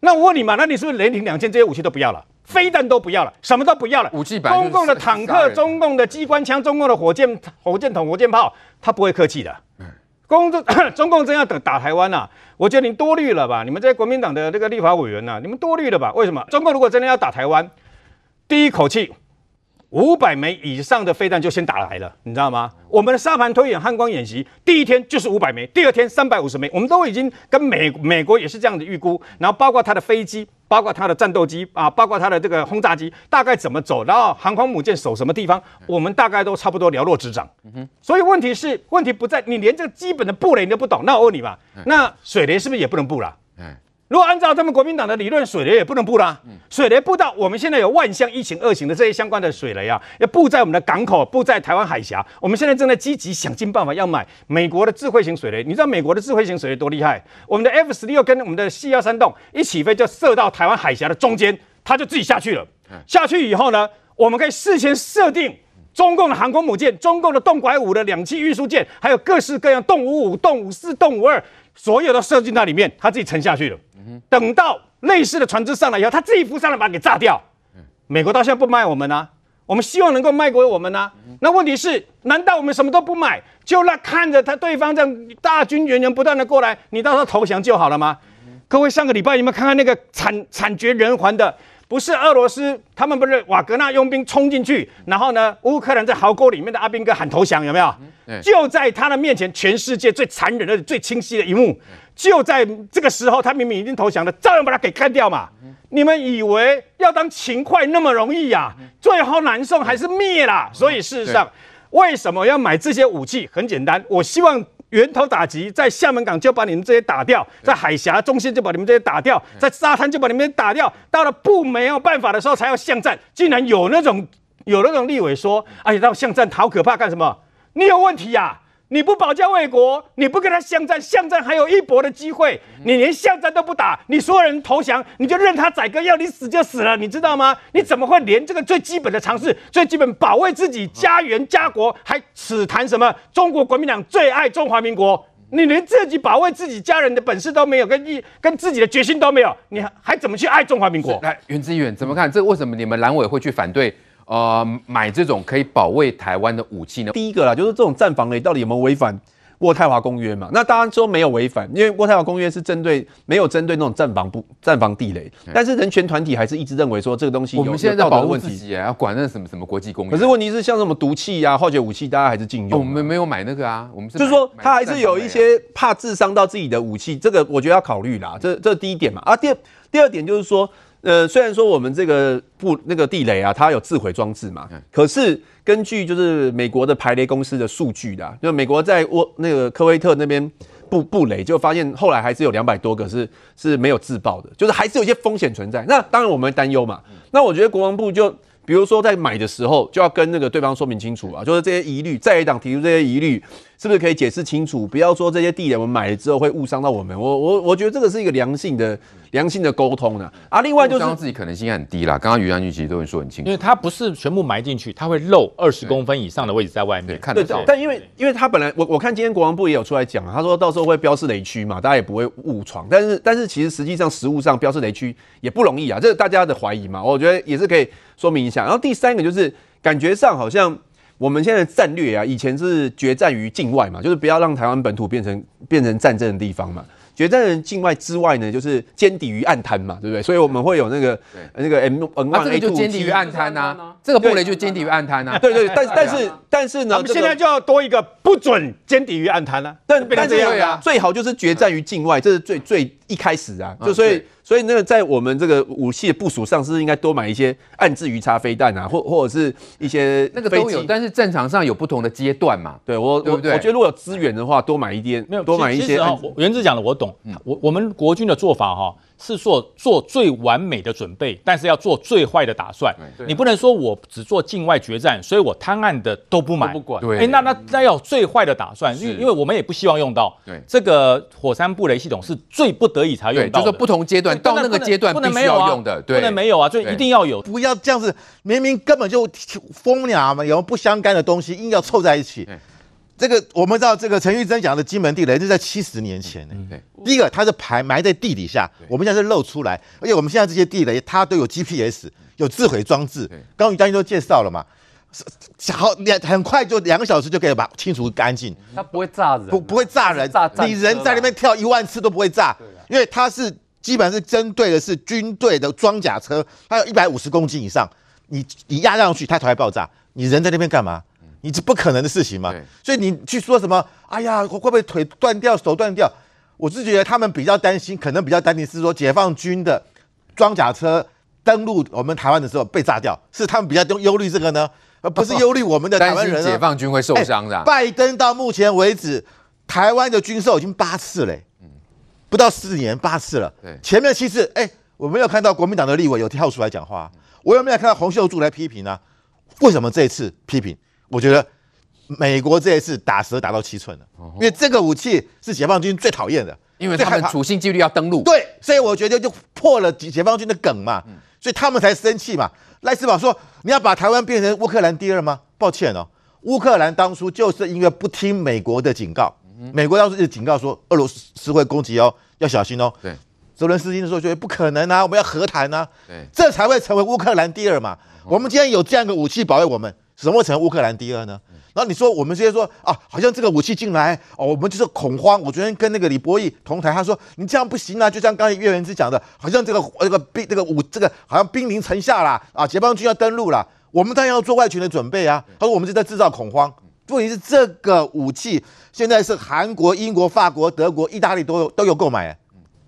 那我问你嘛，那你是不是雷霆两千这些武器都不要了？飞弹都不要了，什么都不要了。武器中共的坦克、中共的机关枪、中共的火箭、火箭筒、火箭炮，他不会客气的。公中 中共真要打打台湾呐、啊，我觉得你多虑了吧？你们这些国民党的这个立法委员呐、啊，你们多虑了吧？为什么？中共如果真的要打台湾，第一口气五百枚以上的飞弹就先打来了，你知道吗？我们的沙盘推演汉光演习第一天就是五百枚，第二天三百五十枚，我们都已经跟美美国也是这样的预估，然后包括他的飞机。包括它的战斗机啊，包括它的这个轰炸机，大概怎么走，然后航空母舰守什么地方，我们大概都差不多了若指掌。所以问题是，问题不在你连这个基本的布雷你都不懂，那我问你吧，那水雷是不是也不能布了？嗯。如果按照他们国民党的理论，水雷也不能布啦。水雷布到我们现在有万象一型、二型的这些相关的水雷啊，要布在我们的港口，布在台湾海峡。我们现在正在积极想尽办法要买美国的智慧型水雷。你知道美国的智慧型水雷多厉害？我们的 F 十六跟我们的 C 幺三洞一起飞就射到台湾海峡的中间，它就自己下去了。下去以后呢，我们可以事先设定中共的航空母舰、中共的洞拐五的两栖运输舰，还有各式各样洞五五、洞五四、洞五二，所有都射进那里面，他自己沉下去了。等到类似的船只上来以后，他自己浮上来把它给炸掉。美国到现在不卖我们啊，我们希望能够卖给我们啊。那问题是，难道我们什么都不买，就那看着他对方这样大军源源不断的过来，你到时候投降就好了吗？各位上个礼拜有没有看看那个惨惨绝人寰的？不是俄罗斯，他们不是瓦格纳佣兵冲进去，然后呢，乌克兰在壕沟里面的阿兵哥喊投降，有没有？就在他的面前，全世界最残忍的、最清晰的一幕。就在这个时候，他明明已经投降了，照样把他给干掉嘛！你们以为要当勤快那么容易呀？最后南宋还是灭了。所以事实上，为什么要买这些武器？很简单，我希望源头打击，在厦门港就把你们这些打掉，在海峡中心就把你们这些打掉，在沙滩就把你们打掉。到了不没有办法的时候，才要巷战。竟然有那种有那种立委说：“而且，到巷战好可怕，干什么？你有问题呀？”你不保家卫国，你不跟他巷战，巷战还有一搏的机会。你连巷战都不打，你所有人投降，你就任他宰割，要你死就死了，你知道吗？你怎么会连这个最基本的常识、最基本保卫自己家园家国，还只谈什么中国国民党最爱中华民国？你连自己保卫自己家人的本事都没有，跟一跟自己的决心都没有，你还怎么去爱中华民国？来，元之议员怎么看？这为什么你们蓝委会去反对？呃，买这种可以保卫台湾的武器呢？第一个啦，就是这种战防雷到底有没有违反渥太华公约嘛？那当然说没有违反，因为渥太华公约是针对没有针对那种战防不战防地雷，但是人权团体还是一直认为说这个东西有我们现在在保护自己，要管那什么什么国际公约。可是问题是像什么毒气呀、啊、化学武器，大家还是禁用、啊。我们没有买那个啊，我们是就是说他还是有一些怕致伤到自己的武器，这个我觉得要考虑啦。这这是第一点嘛。啊，第二第二点就是说。呃，虽然说我们这个布那个地雷啊，它有自毁装置嘛，可是根据就是美国的排雷公司的数据的，就美国在沃那个科威特那边布布雷，就发现后来还是有两百多个是是没有自爆的，就是还是有一些风险存在。那当然我们担忧嘛。那我觉得国防部就比如说在买的时候就要跟那个对方说明清楚啊，就是这些疑虑，在野党提出这些疑虑。是不是可以解释清楚？不要说这些地雷我们买了之后会误伤到我们。我我我觉得这个是一个良性的良性的沟通呢。啊，另外就是自己可能性很低啦。刚刚于将军其实都会说很清楚，因为它不是全部埋进去，它会漏二十公分以上的位置在外面看得到。但因为因为它本来我我看今天国防部也有出来讲，他说到时候会标示雷区嘛，大家也不会误闯。但是但是其实实际上实物上标示雷区也不容易啊，这是大家的怀疑嘛。我觉得也是可以说明一下。然后第三个就是感觉上好像。我们现在的战略啊，以前是决战于境外嘛，就是不要让台湾本土变成变成战争的地方嘛。决战于境外之外呢，就是歼敌于暗滩嘛，对不对？所以我们会有那个那个 M N One A Two 就歼敌于暗滩呐，这个布雷就歼敌于暗滩呐。对对，但但是但是呢，我们现在就要多一个不准歼敌于暗滩了。但但是最好就是决战于境外，这是最最一开始啊，就所以。所以那个在我们这个武器的部署上，是不是应该多买一些暗制鱼叉飞弹啊，或或者是一些那个都有，但是战场上有不同的阶段嘛。对我，对不对？我觉得如果有资源的话，多买一点，没有多买一些。原志讲的我懂，我我们国军的做法哈。是说做最完美的准备，但是要做最坏的打算。你不能说我只做境外决战，所以我滩岸的都不买，不管。哎，那那那要有最坏的打算，因为因为我们也不希望用到。对，这个火山布雷系统是最不得已才用到的。就是不同阶段到那个阶段不能没有用的，对，不能没有啊，就一定要有。不要这样子，明明根本就 风鸟嘛，有不相干的东西硬要凑在一起。这个我们知道，这个陈玉珍讲的金门地雷是在七十年前。呢。对，第一个它是排埋在地底下，我们现在是露出来，而且我们现在这些地雷它都有 GPS，有自毁装置。刚刚于将军都介绍了嘛，好两很快就两个小时就可以把清除干净。它不会炸人，不不会炸人，炸炸你人在那边跳一万次都不会炸，因为它是基本上是针对的是军队的装甲车，它有一百五十公斤以上，你你压上去它才会爆炸，你人在那边干嘛？你这不可能的事情嘛。所以你去说什么？哎呀，会不会腿断掉、手断掉？我是觉得他们比较担心，可能比较担心是说解放军的装甲车登陆我们台湾的时候被炸掉，是他们比较忧忧虑这个呢，而不是忧虑我们的台湾人。解放军会受伤的。拜登到目前为止，台湾的军售已经八次嘞，不到四年八次了。对，前面七次，哎，我没有看到国民党的立委有跳出来讲话，我有没有看到洪秀柱来批评呢？为什么这一次批评？我觉得。美国这一次打蛇打到七寸了，因为这个武器是解放军最讨厌的，因为他们处心积虑要登陆。对，所以我觉得就破了解放军的梗嘛，所以他们才生气嘛。赖斯堡说：“你要把台湾变成乌克兰第二吗？”抱歉哦，乌克兰当初就是因为不听美国的警告，美国当初就警告说俄罗斯会攻击哦，要小心哦。对，泽伦斯基的时候觉得不可能啊，我们要和谈啊，对，这才会成为乌克兰第二嘛。我们今天有这样一个武器保卫我们，怎么成乌克兰第二呢？然后你说我们直接说啊，好像这个武器进来哦，我们就是恐慌。我昨天跟那个李博义同台，他说你这样不行啊，就像刚才岳元之讲的，好像这个这个兵这个武这个好像兵临城下啦啊，解放军要登陆了，我们当然要做外权的准备啊。他说我们是在制造恐慌。问题是这个武器现在是韩国、英国、法国、德国、意大利都有都有购买，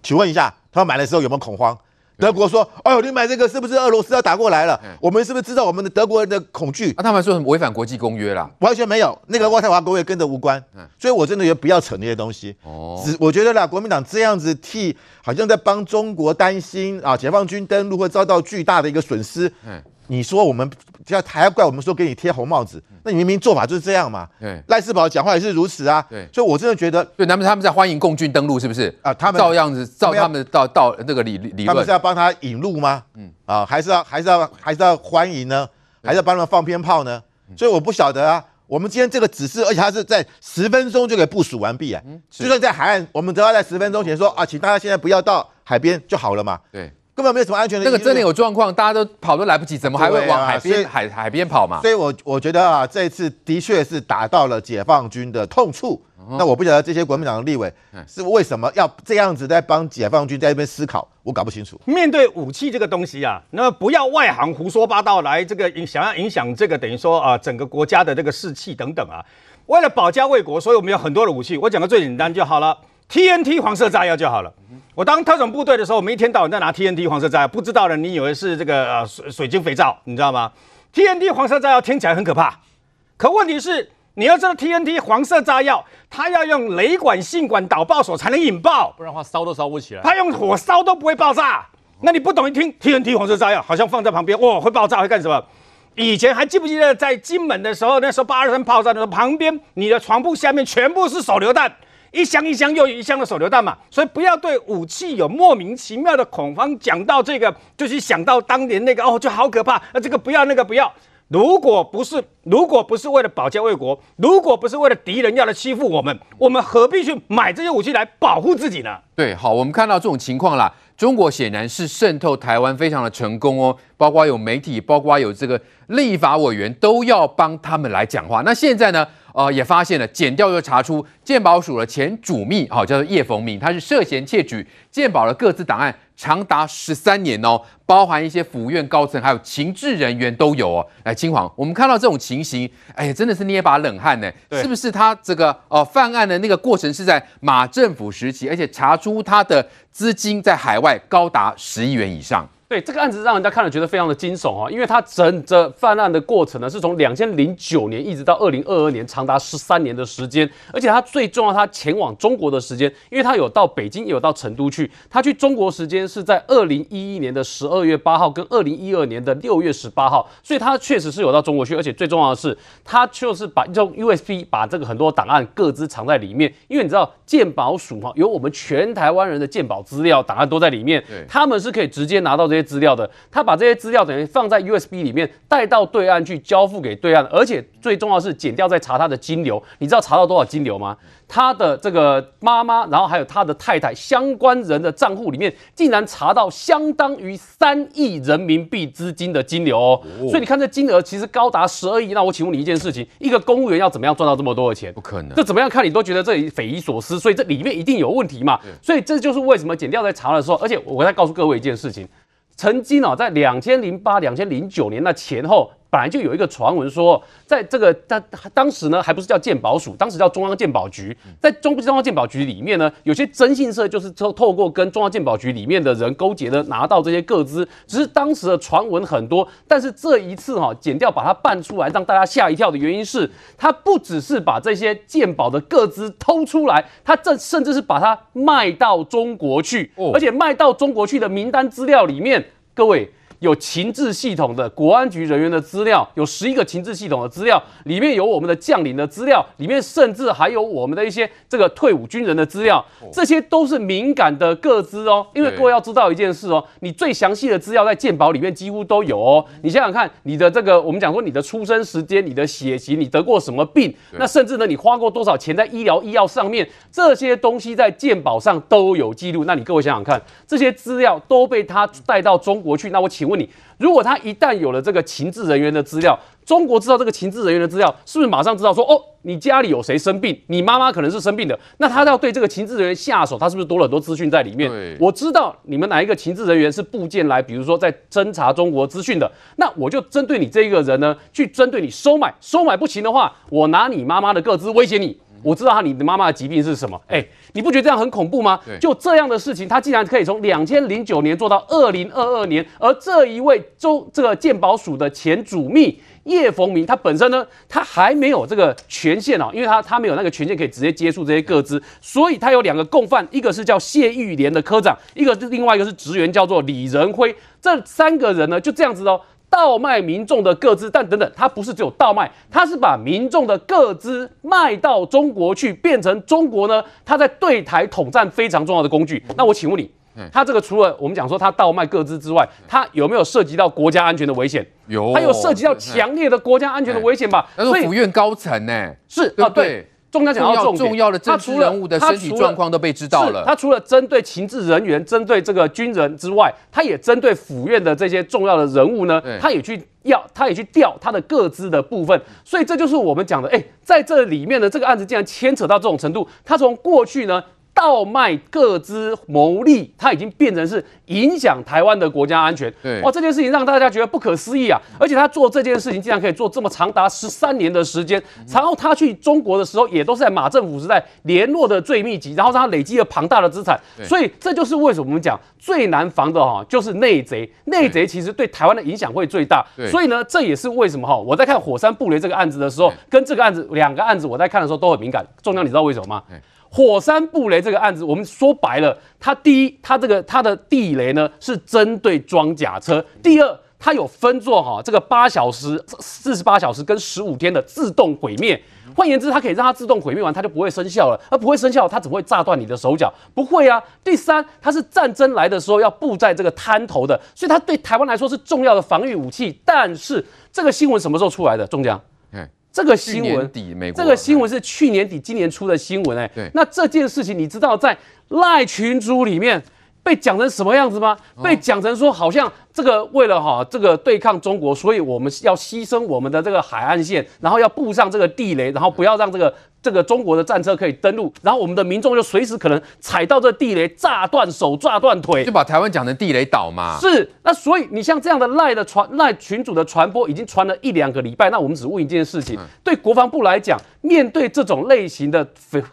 请问一下，他们买的时候有没有恐慌？德国说：“哎呦，你买这个是不是俄罗斯要打过来了？我们是不是知道我们的德国人的恐惧？”啊，他们说什么违反国际公约啦？完全没有，那个渥太华公约跟着无关。所以我真的觉得不要扯那些东西。哦，只我觉得啦，国民党这样子替，好像在帮中国担心啊，解放军登陆会遭到巨大的一个损失。嗯。你说我们要还要怪我们说给你贴红帽子，那你明明做法就是这样嘛。对，赖世宝讲话也是如此啊。对，所以我真的觉得，对，他们他们在欢迎共军登陆，是不是啊？他们照样子照他们到到那个理理论，他们是要帮他引路吗？嗯啊，还是要还是要还是要欢迎呢？还是要帮他们放鞭炮呢？所以我不晓得啊。我们今天这个指示，而且它是在十分钟就给部署完毕啊。就算在海岸，我们只要在十分钟前说啊，请大家现在不要到海边就好了嘛。对。根本没有什么安全的。那个真的有状况，大家都跑都来不及，怎么还会往海边、啊、海海边跑嘛？所以我我觉得啊，这一次的确是打到了解放军的痛处。嗯、那我不晓得这些国民党的立委是为什么要这样子在帮解放军在那边思考，我搞不清楚。面对武器这个东西啊，那么不要外行胡说八道来这个影想要影响这个等于说啊整个国家的这个士气等等啊。为了保家卫国，所以我们有很多的武器。我讲个最简单就好了，TNT 黄色炸药就好了。我当特种部队的时候，我们一天到晚在拿 TNT 黄色炸药，不知道的你以为是这个呃水水晶肥皂，你知道吗？TNT 黄色炸药听起来很可怕，可问题是你要知道 TNT 黄色炸药，它要用雷管、信管、导爆索才能引爆，不然的话烧都烧不起来。它用火烧都不会爆炸。那你不懂一听 TNT 黄色炸药，好像放在旁边，哇，会爆炸会干什么？以前还记不记得在金门的时候，那时候八二三炮战的时候，旁边你的床铺下面全部是手榴弹。一箱一箱又一箱的手榴弹嘛，所以不要对武器有莫名其妙的恐慌。讲到这个，就是想到当年那个哦，就好可怕。那这个不要，那个不要。如果不是，如果不是为了保家卫国，如果不是为了敌人要来欺负我们，我们何必去买这些武器来保护自己呢？对，好，我们看到这种情况啦，中国显然是渗透台湾非常的成功哦，包括有媒体，包括有这个立法委员都要帮他们来讲话。那现在呢？呃，也发现了，检调又查出健保署的前主秘，好、叫做叶逢明，他是涉嫌窃取健保的各自档案，长达十三年哦，包含一些府院高层，还有情治人员都有哦。来，金黄，我们看到这种情形，哎，真的是捏把冷汗呢。是不是他这个呃犯案的那个过程是在马政府时期，而且查出他的资金在海外高达十亿元以上？对这个案子，让人家看了觉得非常的惊悚啊，因为他整个犯案的过程呢，是从两千零九年一直到二零二二年，长达十三年的时间。而且他最重要，他前往中国的时间，因为他有到北京，也有到成都去。他去中国时间是在二零一一年的十二月八号，跟二零一二年的六月十八号，所以他确实是有到中国去。而且最重要的是，他就是把用 USB 把这个很多档案各自藏在里面，因为你知道鉴宝署哈，有我们全台湾人的鉴宝资料档案都在里面，他们是可以直接拿到这。些资料的，他把这些资料等于放在 USB 里面带到对岸去交付给对岸，而且最重要的是减掉再查他的金流，你知道查到多少金流吗？他的这个妈妈，然后还有他的太太相关人的账户里面，竟然查到相当于三亿人民币资金的金流哦，哦，所以你看这金额其实高达十二亿。那我请问你一件事情，一个公务员要怎么样赚到这么多的钱？不可能，这怎么样看你都觉得这里匪夷所思，所以这里面一定有问题嘛。所以这就是为什么减掉在查的时候，而且我再告诉各位一件事情，曾经啊，在两千零八、两千零九年那前后。本来就有一个传闻说，在这个他当时呢，还不是叫鉴宝署，当时叫中央鉴宝局。在中中央鉴宝局里面呢，有些征信社就是透透过跟中央鉴宝局里面的人勾结的，拿到这些个资。只是当时的传闻很多，但是这一次哈，剪掉把它办出来，让大家吓一跳的原因是，他不只是把这些鉴宝的个资偷出来，他这甚至是把它卖到中国去，而且卖到中国去的名单资料里面，各位。有情治系统的国安局人员的资料，有十一个情治系统的资料，里面有我们的将领的资料，里面甚至还有我们的一些这个退伍军人的资料，这些都是敏感的个资哦。因为各位要知道一件事哦，你最详细的资料在鉴宝里面几乎都有哦。你想想看，你的这个我们讲说你的出生时间、你的血型、你得过什么病，那甚至呢你花过多少钱在医疗医药上面，这些东西在鉴宝上都有记录。那你各位想想看，这些资料都被他带到中国去，那我请。请问你，如果他一旦有了这个情治人员的资料，中国知道这个情治人员的资料，是不是马上知道说，哦，你家里有谁生病，你妈妈可能是生病的，那他要对这个情治人员下手，他是不是多了很多资讯在里面？我知道你们哪一个情治人员是部件来，比如说在侦查中国资讯的，那我就针对你这一个人呢，去针对你收买，收买不行的话，我拿你妈妈的个资威胁你。我知道他，你的妈妈的疾病是什么？哎，你不觉得这样很恐怖吗？就这样的事情，他竟然可以从两千零九年做到二零二二年，而这一位中这个鉴宝署的前主秘叶逢明，他本身呢，他还没有这个权限哦，因为他他没有那个权限可以直接接触这些个资，所以他有两个共犯，一个是叫谢玉莲的科长，一个是另外一个是职员叫做李仁辉，这三个人呢就这样子哦。盗卖民众的个资，但等等，他不是只有倒卖，他是把民众的个资卖到中国去，变成中国呢，他在对台统战非常重要的工具。那我请问你，他这个除了我们讲说他倒卖个资之外，他有没有涉及到国家安全的危险？有，他有涉及到强烈的国家安全的危险吧？那是府院高层呢？是啊，对。中央讲到重重要的政治人物的身体状况都被知道了。他除了针对情治人员、针对这个军人之外，他也针对府院的这些重要的人物呢，他也去要，他也去调他的各资的部分。所以这就是我们讲的，哎，在这里面的这个案子竟然牵扯到这种程度，他从过去呢。盗卖各资牟利，它已经变成是影响台湾的国家安全。对，哇，这件事情让大家觉得不可思议啊！而且他做这件事情竟然可以做这么长达十三年的时间。然后他去中国的时候，也都是在马政府时代联络的最密集，然后让他累积了庞大的资产。所以这就是为什么我们讲最难防的哈，就是内贼。内贼其实对台湾的影响会最大。所以呢，这也是为什么哈，我在看火山布雷这个案子的时候，跟这个案子两个案子我在看的时候都很敏感。中将，你知道为什么吗？火山布雷这个案子，我们说白了，它第一，它这个它的地雷呢是针对装甲车；第二，它有分作哈这个八小时、四十八小时跟十五天的自动毁灭。换言之，它可以让它自动毁灭完，它就不会生效了。而不会生效，它只会炸断你的手脚，不会啊。第三，它是战争来的时候要布在这个滩头的，所以它对台湾来说是重要的防御武器。但是这个新闻什么时候出来的？中奖？这个新闻，这个新闻是去年底、今年出的新闻哎。对。那这件事情，你知道在赖群组里面被讲成什么样子吗？被讲成说，好像这个为了哈这个对抗中国，所以我们要牺牲我们的这个海岸线，然后要布上这个地雷，然后不要让这个。这个中国的战车可以登陆，然后我们的民众就随时可能踩到这地雷，炸断手、炸断腿，就把台湾讲成地雷岛嘛。是，那所以你像这样的赖的传赖群主的传播，已经传了一两个礼拜。那我们只问一件事情：对国防部来讲，面对这种类型的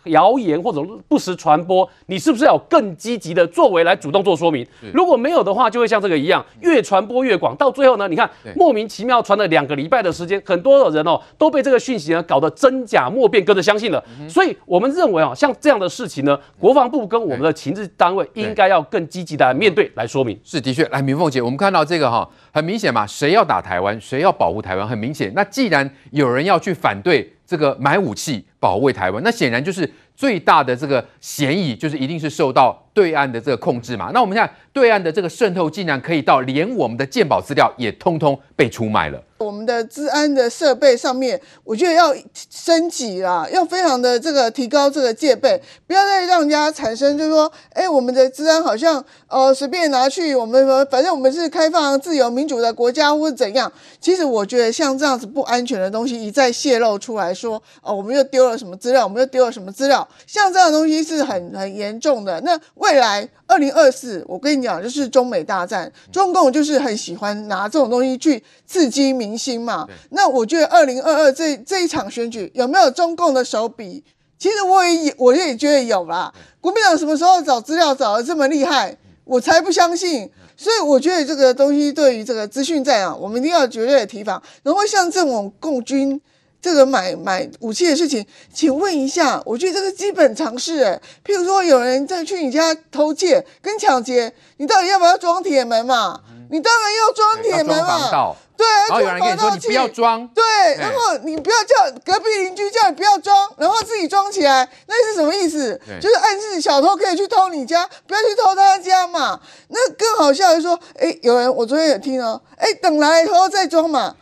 谣言或者不实传播，你是不是要有更积极的作为来主动做说明？如果没有的话，就会像这个一样，越传播越广，到最后呢，你看莫名其妙传了两个礼拜的时间，很多的人哦都被这个讯息呢搞得真假莫辨，跟着相信。了，所以我们认为啊，像这样的事情呢，国防部跟我们的情治单位应该要更积极的来面对来说明。是的确，来明凤姐，我们看到这个哈，很明显嘛，谁要打台湾，谁要保护台湾，很明显。那既然有人要去反对这个买武器保卫台湾，那显然就是最大的这个嫌疑就是一定是受到对岸的这个控制嘛。那我们看对岸的这个渗透，竟然可以到连我们的鉴宝资料也通通被出卖了。我们的资安的设备上面，我觉得要升级啦，要非常的这个提高这个戒备，不要再让人家产生就是说，哎，我们的资安好像呃随便拿去，我们反正我们是开放、自由、民主的国家或者怎样。其实我觉得像这样子不安全的东西一再泄露出来说，哦，我们又丢了什么资料，我们又丢了什么资料，像这样的东西是很很严重的。那未来二零二四，我跟你讲，就是中美大战，中共就是很喜欢拿这种东西去刺激民。心嘛，那我觉得二零二二这这一场选举有没有中共的手笔？其实我也我也觉得有啦。国民党什么时候找资料找的这么厉害？我才不相信。所以我觉得这个东西对于这个资讯战啊，我们一定要绝对的提防。然后像这种共军这个买买武器的事情，请问一下，我觉得这个基本常识诶。譬如说有人在去你家偷窃跟抢劫，你到底要不要装铁门嘛？你当然要装铁门嘛。对，然后有人跟你说，你不要装，对，然后你不要叫隔壁邻居叫你不要装，然后自己装起来，那是什么意思？就是暗示小偷可以去偷你家，不要去偷他家嘛。那更好笑的是说，哎，有人我昨天也听哦，哎，等来以后再装嘛。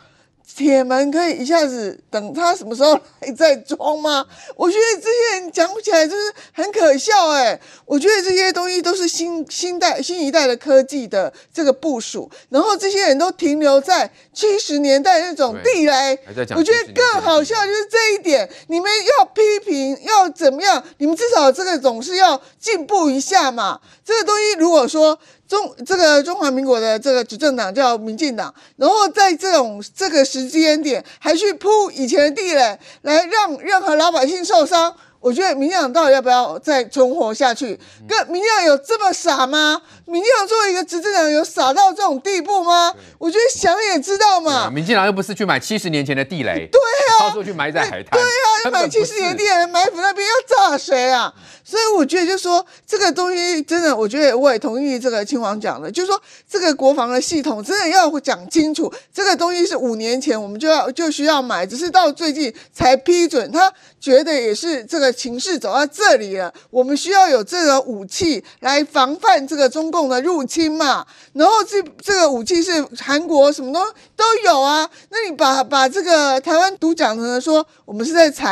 铁门可以一下子等他什么时候来再装吗？我觉得这些人讲起来就是很可笑哎。我觉得这些东西都是新新代新一代的科技的这个部署，然后这些人都停留在七十年代那种地雷。我觉得更好笑就是这一点，你们要批评要怎么样？你们至少这个总是要进步一下嘛。这个东西如果说。中这个中华民国的这个执政党叫民进党，然后在这种这个时间点还去铺以前的地雷，来让任何老百姓受伤。我觉得民进党到底要不要再存活下去？跟民进党有这么傻吗？民进党作为一个执政党，有傻到这种地步吗？我觉得想也知道嘛。民进党又不是去买七十年前的地雷，对啊，到处去埋在海滩，对啊，要买七十年地雷埋伏那边要炸谁啊？所以我觉得，就是说这个东西真的，我觉得我也同意这个亲王讲的，就是说这个国防的系统真的要讲清楚，这个东西是五年前我们就要就需要买，只是到最近才批准，他觉得也是这个。情势走到这里了，我们需要有这个武器来防范这个中共的入侵嘛。然后这这个武器是韩国什么都都有啊。那你把把这个台湾独讲成说，我们是在采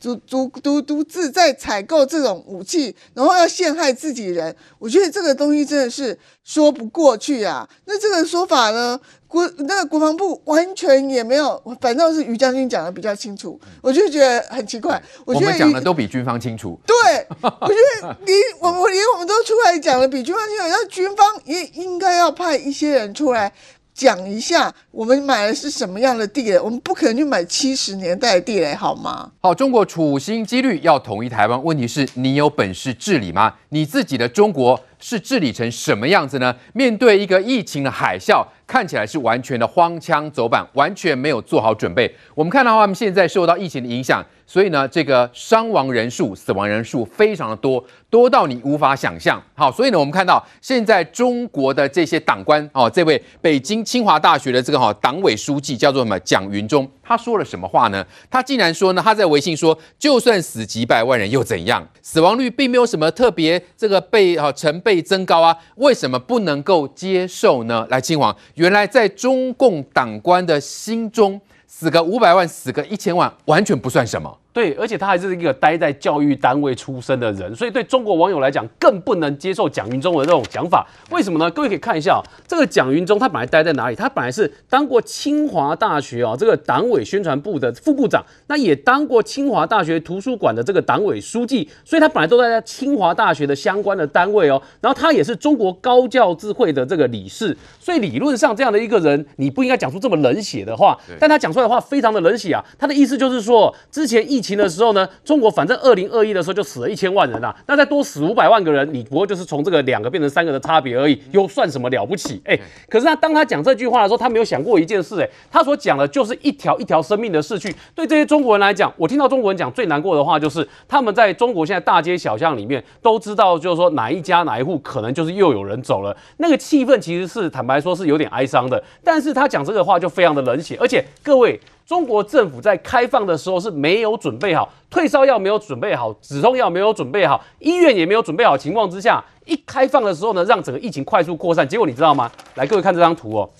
独独独独自在采购这种武器，然后要陷害自己人，我觉得这个东西真的是说不过去啊。那这个说法呢？国那个国防部完全也没有，反倒是于将军讲的比较清楚，我就觉得很奇怪。我觉得讲的都比军方清楚。对，我觉得你我我连我们都出来讲的比军方清楚，那军方也应该要派一些人出来。讲一下，我们买的是什么样的地雷？我们不可能去买七十年代的地雷，好吗？好，中国处心积虑要统一台湾，问题是你有本事治理吗？你自己的中国是治理成什么样子呢？面对一个疫情的海啸，看起来是完全的荒腔走板，完全没有做好准备。我们看到他们现在受到疫情的影响。所以呢，这个伤亡人数、死亡人数非常的多，多到你无法想象。好，所以呢，我们看到现在中国的这些党官哦，这位北京清华大学的这个哈党委书记叫做什么？蒋云中，他说了什么话呢？他竟然说呢，他在微信说，就算死几百万人又怎样？死亡率并没有什么特别这个倍哈成倍增高啊，为什么不能够接受呢？来，亲王，原来在中共党官的心中，死个五百万，死个一千万，完全不算什么。对，而且他还是一个待在教育单位出身的人，所以对中国网友来讲更不能接受蒋云中的这种讲法。为什么呢？各位可以看一下、哦，这个蒋云中他本来待在哪里？他本来是当过清华大学啊、这个党委宣传部的副部长，那也当过清华大学图书馆的这个党委书记，所以他本来都在清华大学的相关的单位哦。然后他也是中国高教智慧的这个理事，所以理论上这样的一个人，你不应该讲出这么冷血的话。但他讲出来的话非常的冷血啊，他的意思就是说，之前一。疫情的时候呢，中国反正二零二一的时候就死了一千万人啊，那再多死五百万个人，你不过就是从这个两个变成三个的差别而已，又算什么了不起？哎，可是他当他讲这句话的时候，他没有想过一件事，哎，他所讲的就是一条一条生命的逝去。对这些中国人来讲，我听到中国人讲最难过的话就是，他们在中国现在大街小巷里面都知道，就是说哪一家哪一户可能就是又有人走了，那个气氛其实是坦白说是有点哀伤的。但是他讲这个话就非常的冷血，而且各位。中国政府在开放的时候是没有准备好，退烧药没有准备好，止痛药没有准备好，医院也没有准备好情况之下，一开放的时候呢，让整个疫情快速扩散。结果你知道吗？来，各位看这张图哦，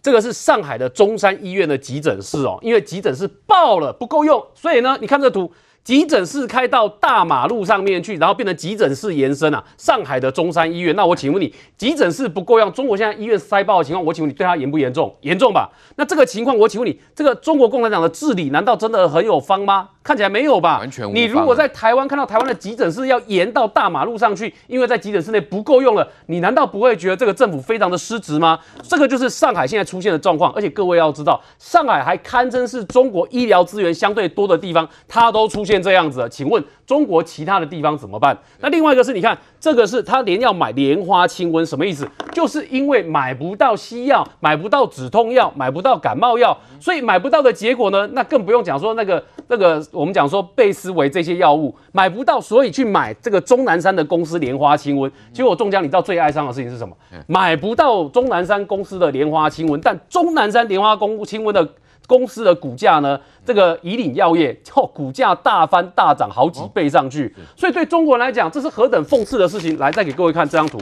这个是上海的中山医院的急诊室哦，因为急诊室爆了，不够用，所以呢，你看这图。急诊室开到大马路上面去，然后变成急诊室延伸啊！上海的中山医院，那我请问你，急诊室不够用，中国现在医院塞爆的情况，我请问你对它严不严重？严重吧？那这个情况，我请问你，这个中国共产党的治理难道真的很有方吗？看起来没有吧？完全无。你如果在台湾看到台湾的急诊室要延到大马路上去，因为在急诊室内不够用了，你难道不会觉得这个政府非常的失职吗？这个就是上海现在出现的状况。而且各位要知道，上海还堪称是中国医疗资源相对多的地方，它都出现这样子了，请问中国其他的地方怎么办？那另外一个是，你看这个是他连要买莲花清瘟，什么意思？就是因为买不到西药，买不到止痛药，买不到感冒药，所以买不到的结果呢，那更不用讲说那个那个我们讲说贝斯维这些药物买不到，所以去买这个钟南山的公司莲花清瘟。结果中奖，你知道最哀伤的事情是什么？买不到钟南山公司的莲花清瘟，但钟南山莲花公清瘟的。公司的股价呢？这个以岭药业哦，股价大翻大涨好几倍上去，所以对中国人来讲，这是何等讽刺的事情。来，再给各位看这张图，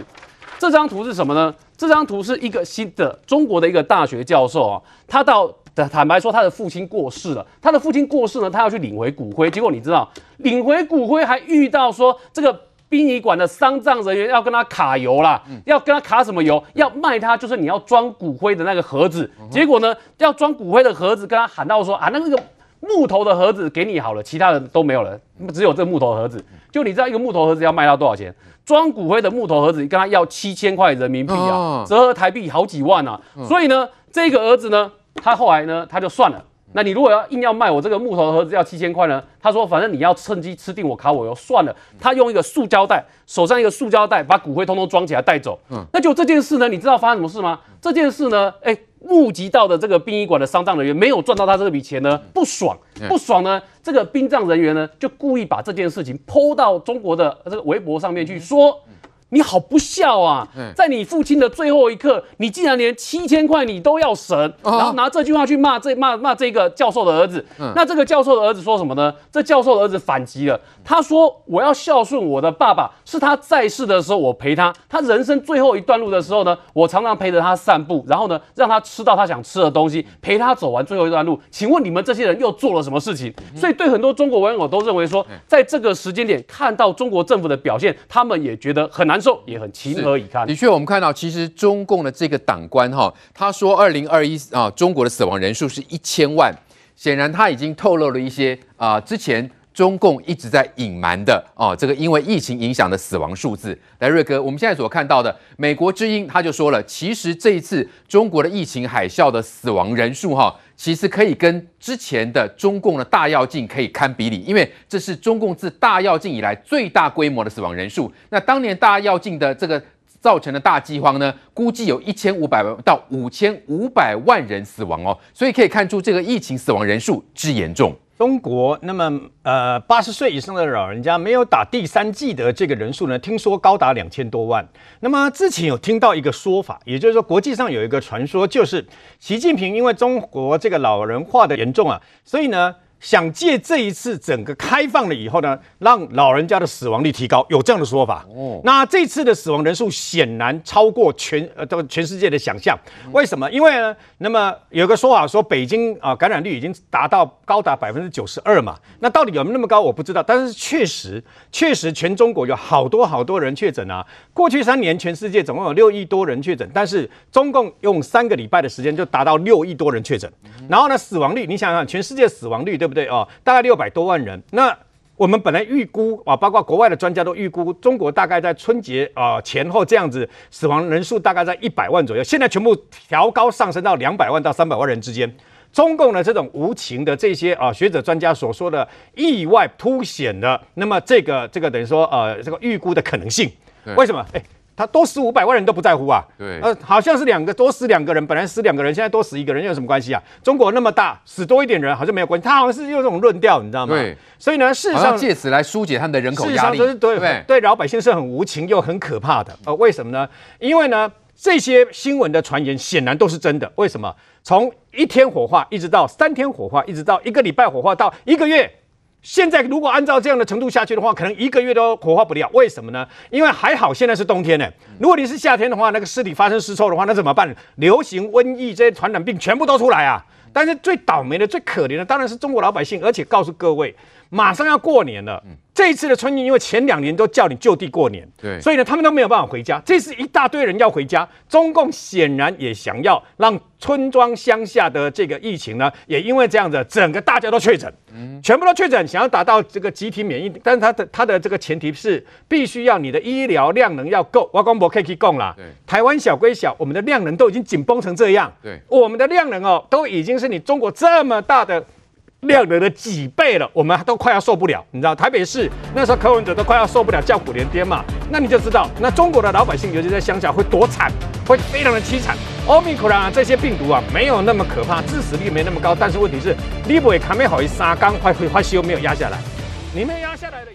这张图是什么呢？这张图是一个新的中国的一个大学教授啊，他到坦白说，他的父亲过世了，他的父亲过世呢，他要去领回骨灰，结果你知道，领回骨灰还遇到说这个。殡仪馆的丧葬人员要跟他卡油啦，要跟他卡什么油？要卖他，就是你要装骨灰的那个盒子。结果呢，要装骨灰的盒子，跟他喊到说啊，那个木头的盒子给你好了，其他的都没有了，只有这木头盒子。就你知道一个木头盒子要卖到多少钱？装骨灰的木头盒子跟他要七千块人民币啊，折合台币好几万啊。所以呢，这个儿子呢，他后来呢，他就算了。那你如果要硬要卖我这个木头的盒子要七千块呢？他说反正你要趁机吃定我卡我油算了。他用一个塑胶袋，手上一个塑胶袋把骨灰通通装起来带走。嗯，那就这件事呢，你知道发生什么事吗？这件事呢，哎，募集到的这个殡仪馆的丧葬人员没有赚到他这笔钱呢，不爽，不爽呢，这个殡葬人员呢就故意把这件事情 po 到中国的这个微博上面去说。你好不孝啊！在你父亲的最后一刻，你竟然连七千块你都要省，然后拿这句话去骂这骂骂这个教授的儿子。那这个教授的儿子说什么呢？这教授的儿子反击了，他说：“我要孝顺我的爸爸，是他在世的时候我陪他，他人生最后一段路的时候呢，我常常陪着他散步，然后呢，让他吃到他想吃的东西，陪他走完最后一段路。请问你们这些人又做了什么事情？所以对很多中国网友都认为说，在这个时间点看到中国政府的表现，他们也觉得很难。受也很情何以堪。的确，我们看到，其实中共的这个党官哈，他说二零二一啊，中国的死亡人数是一千万，显然他已经透露了一些啊，之前中共一直在隐瞒的哦，这个因为疫情影响的死亡数字。来，瑞哥，我们现在所看到的美国之音他就说了，其实这一次中国的疫情海啸的死亡人数哈。其实可以跟之前的中共的大跃进可以堪比拟，因为这是中共自大跃进以来最大规模的死亡人数。那当年大跃进的这个造成的大饥荒呢，估计有一千五百万到五千五百万人死亡哦，所以可以看出这个疫情死亡人数之严重。中国那么呃八十岁以上的老人家没有打第三剂的这个人数呢，听说高达两千多万。那么之前有听到一个说法，也就是说国际上有一个传说，就是习近平因为中国这个老人化的严重啊，所以呢。想借这一次整个开放了以后呢，让老人家的死亡率提高，有这样的说法。哦，那这次的死亡人数显然超过全呃这个全世界的想象。为什么？因为呢，那么有个说法说北京啊感染率已经达到高达百分之九十二嘛。那到底有没有那么高？我不知道。但是确实，确实全中国有好多好多人确诊啊。过去三年全世界总共有六亿多人确诊，但是中共用三个礼拜的时间就达到六亿多人确诊。然后呢，死亡率你想想，全世界死亡率对。对不对哦？大概六百多万人。那我们本来预估啊，包括国外的专家都预估，中国大概在春节啊前后这样子死亡人数大概在一百万左右。现在全部调高上升到两百万到三百万人之间。中共的这种无情的这些啊学者专家所说的意外凸显了，那么这个这个等于说呃这个预估的可能性。为什么？哎。他多死五百万人都不在乎啊，对，呃，好像是两个多死两个人，本来死两个人，现在多死一个人，又有什么关系啊？中国那么大，死多一点人好像没有关系。他好像是用这种论调，你知道吗？对，所以呢，事实上借此来疏解他们的人口压力，对，对老百姓是很无情又很可怕的。呃，为什么呢？因为呢，这些新闻的传言显然都是真的。为什么？从一天火化一直到三天火化，一直到一个礼拜火化到一个月。现在如果按照这样的程度下去的话，可能一个月都火化不了。为什么呢？因为还好现在是冬天呢。如果你是夏天的话，那个尸体发生尸臭的话，那怎么办？流行瘟疫这些传染病全部都出来啊！但是最倒霉的、最可怜的当然是中国老百姓。而且告诉各位，马上要过年了。这一次的春运，因为前两年都叫你就地过年，对，所以呢，他们都没有办法回家。这次一大堆人要回家，中共显然也想要让村庄乡下的这个疫情呢，也因为这样子，整个大家都确诊，嗯，全部都确诊，想要达到这个集体免疫。但是他的他的这个前提是，必须要你的医疗量能要够。我光博可以供了，台湾小归小，我们的量能都已经紧绷成这样，对，我们的量能哦，都已经是你中国这么大的。量能的几倍了，我们都快要受不了。你知道台北市那时候柯文哲都快要受不了，叫苦连天嘛。那你就知道，那中国的老百姓，尤其在乡下会多惨，会非常的凄惨。奥密克戎啊，这些病毒啊，没有那么可怕，致死率没那么高。但是问题是，你不会卡没好一沙刚快会发烧没有压下来，你们压下来的。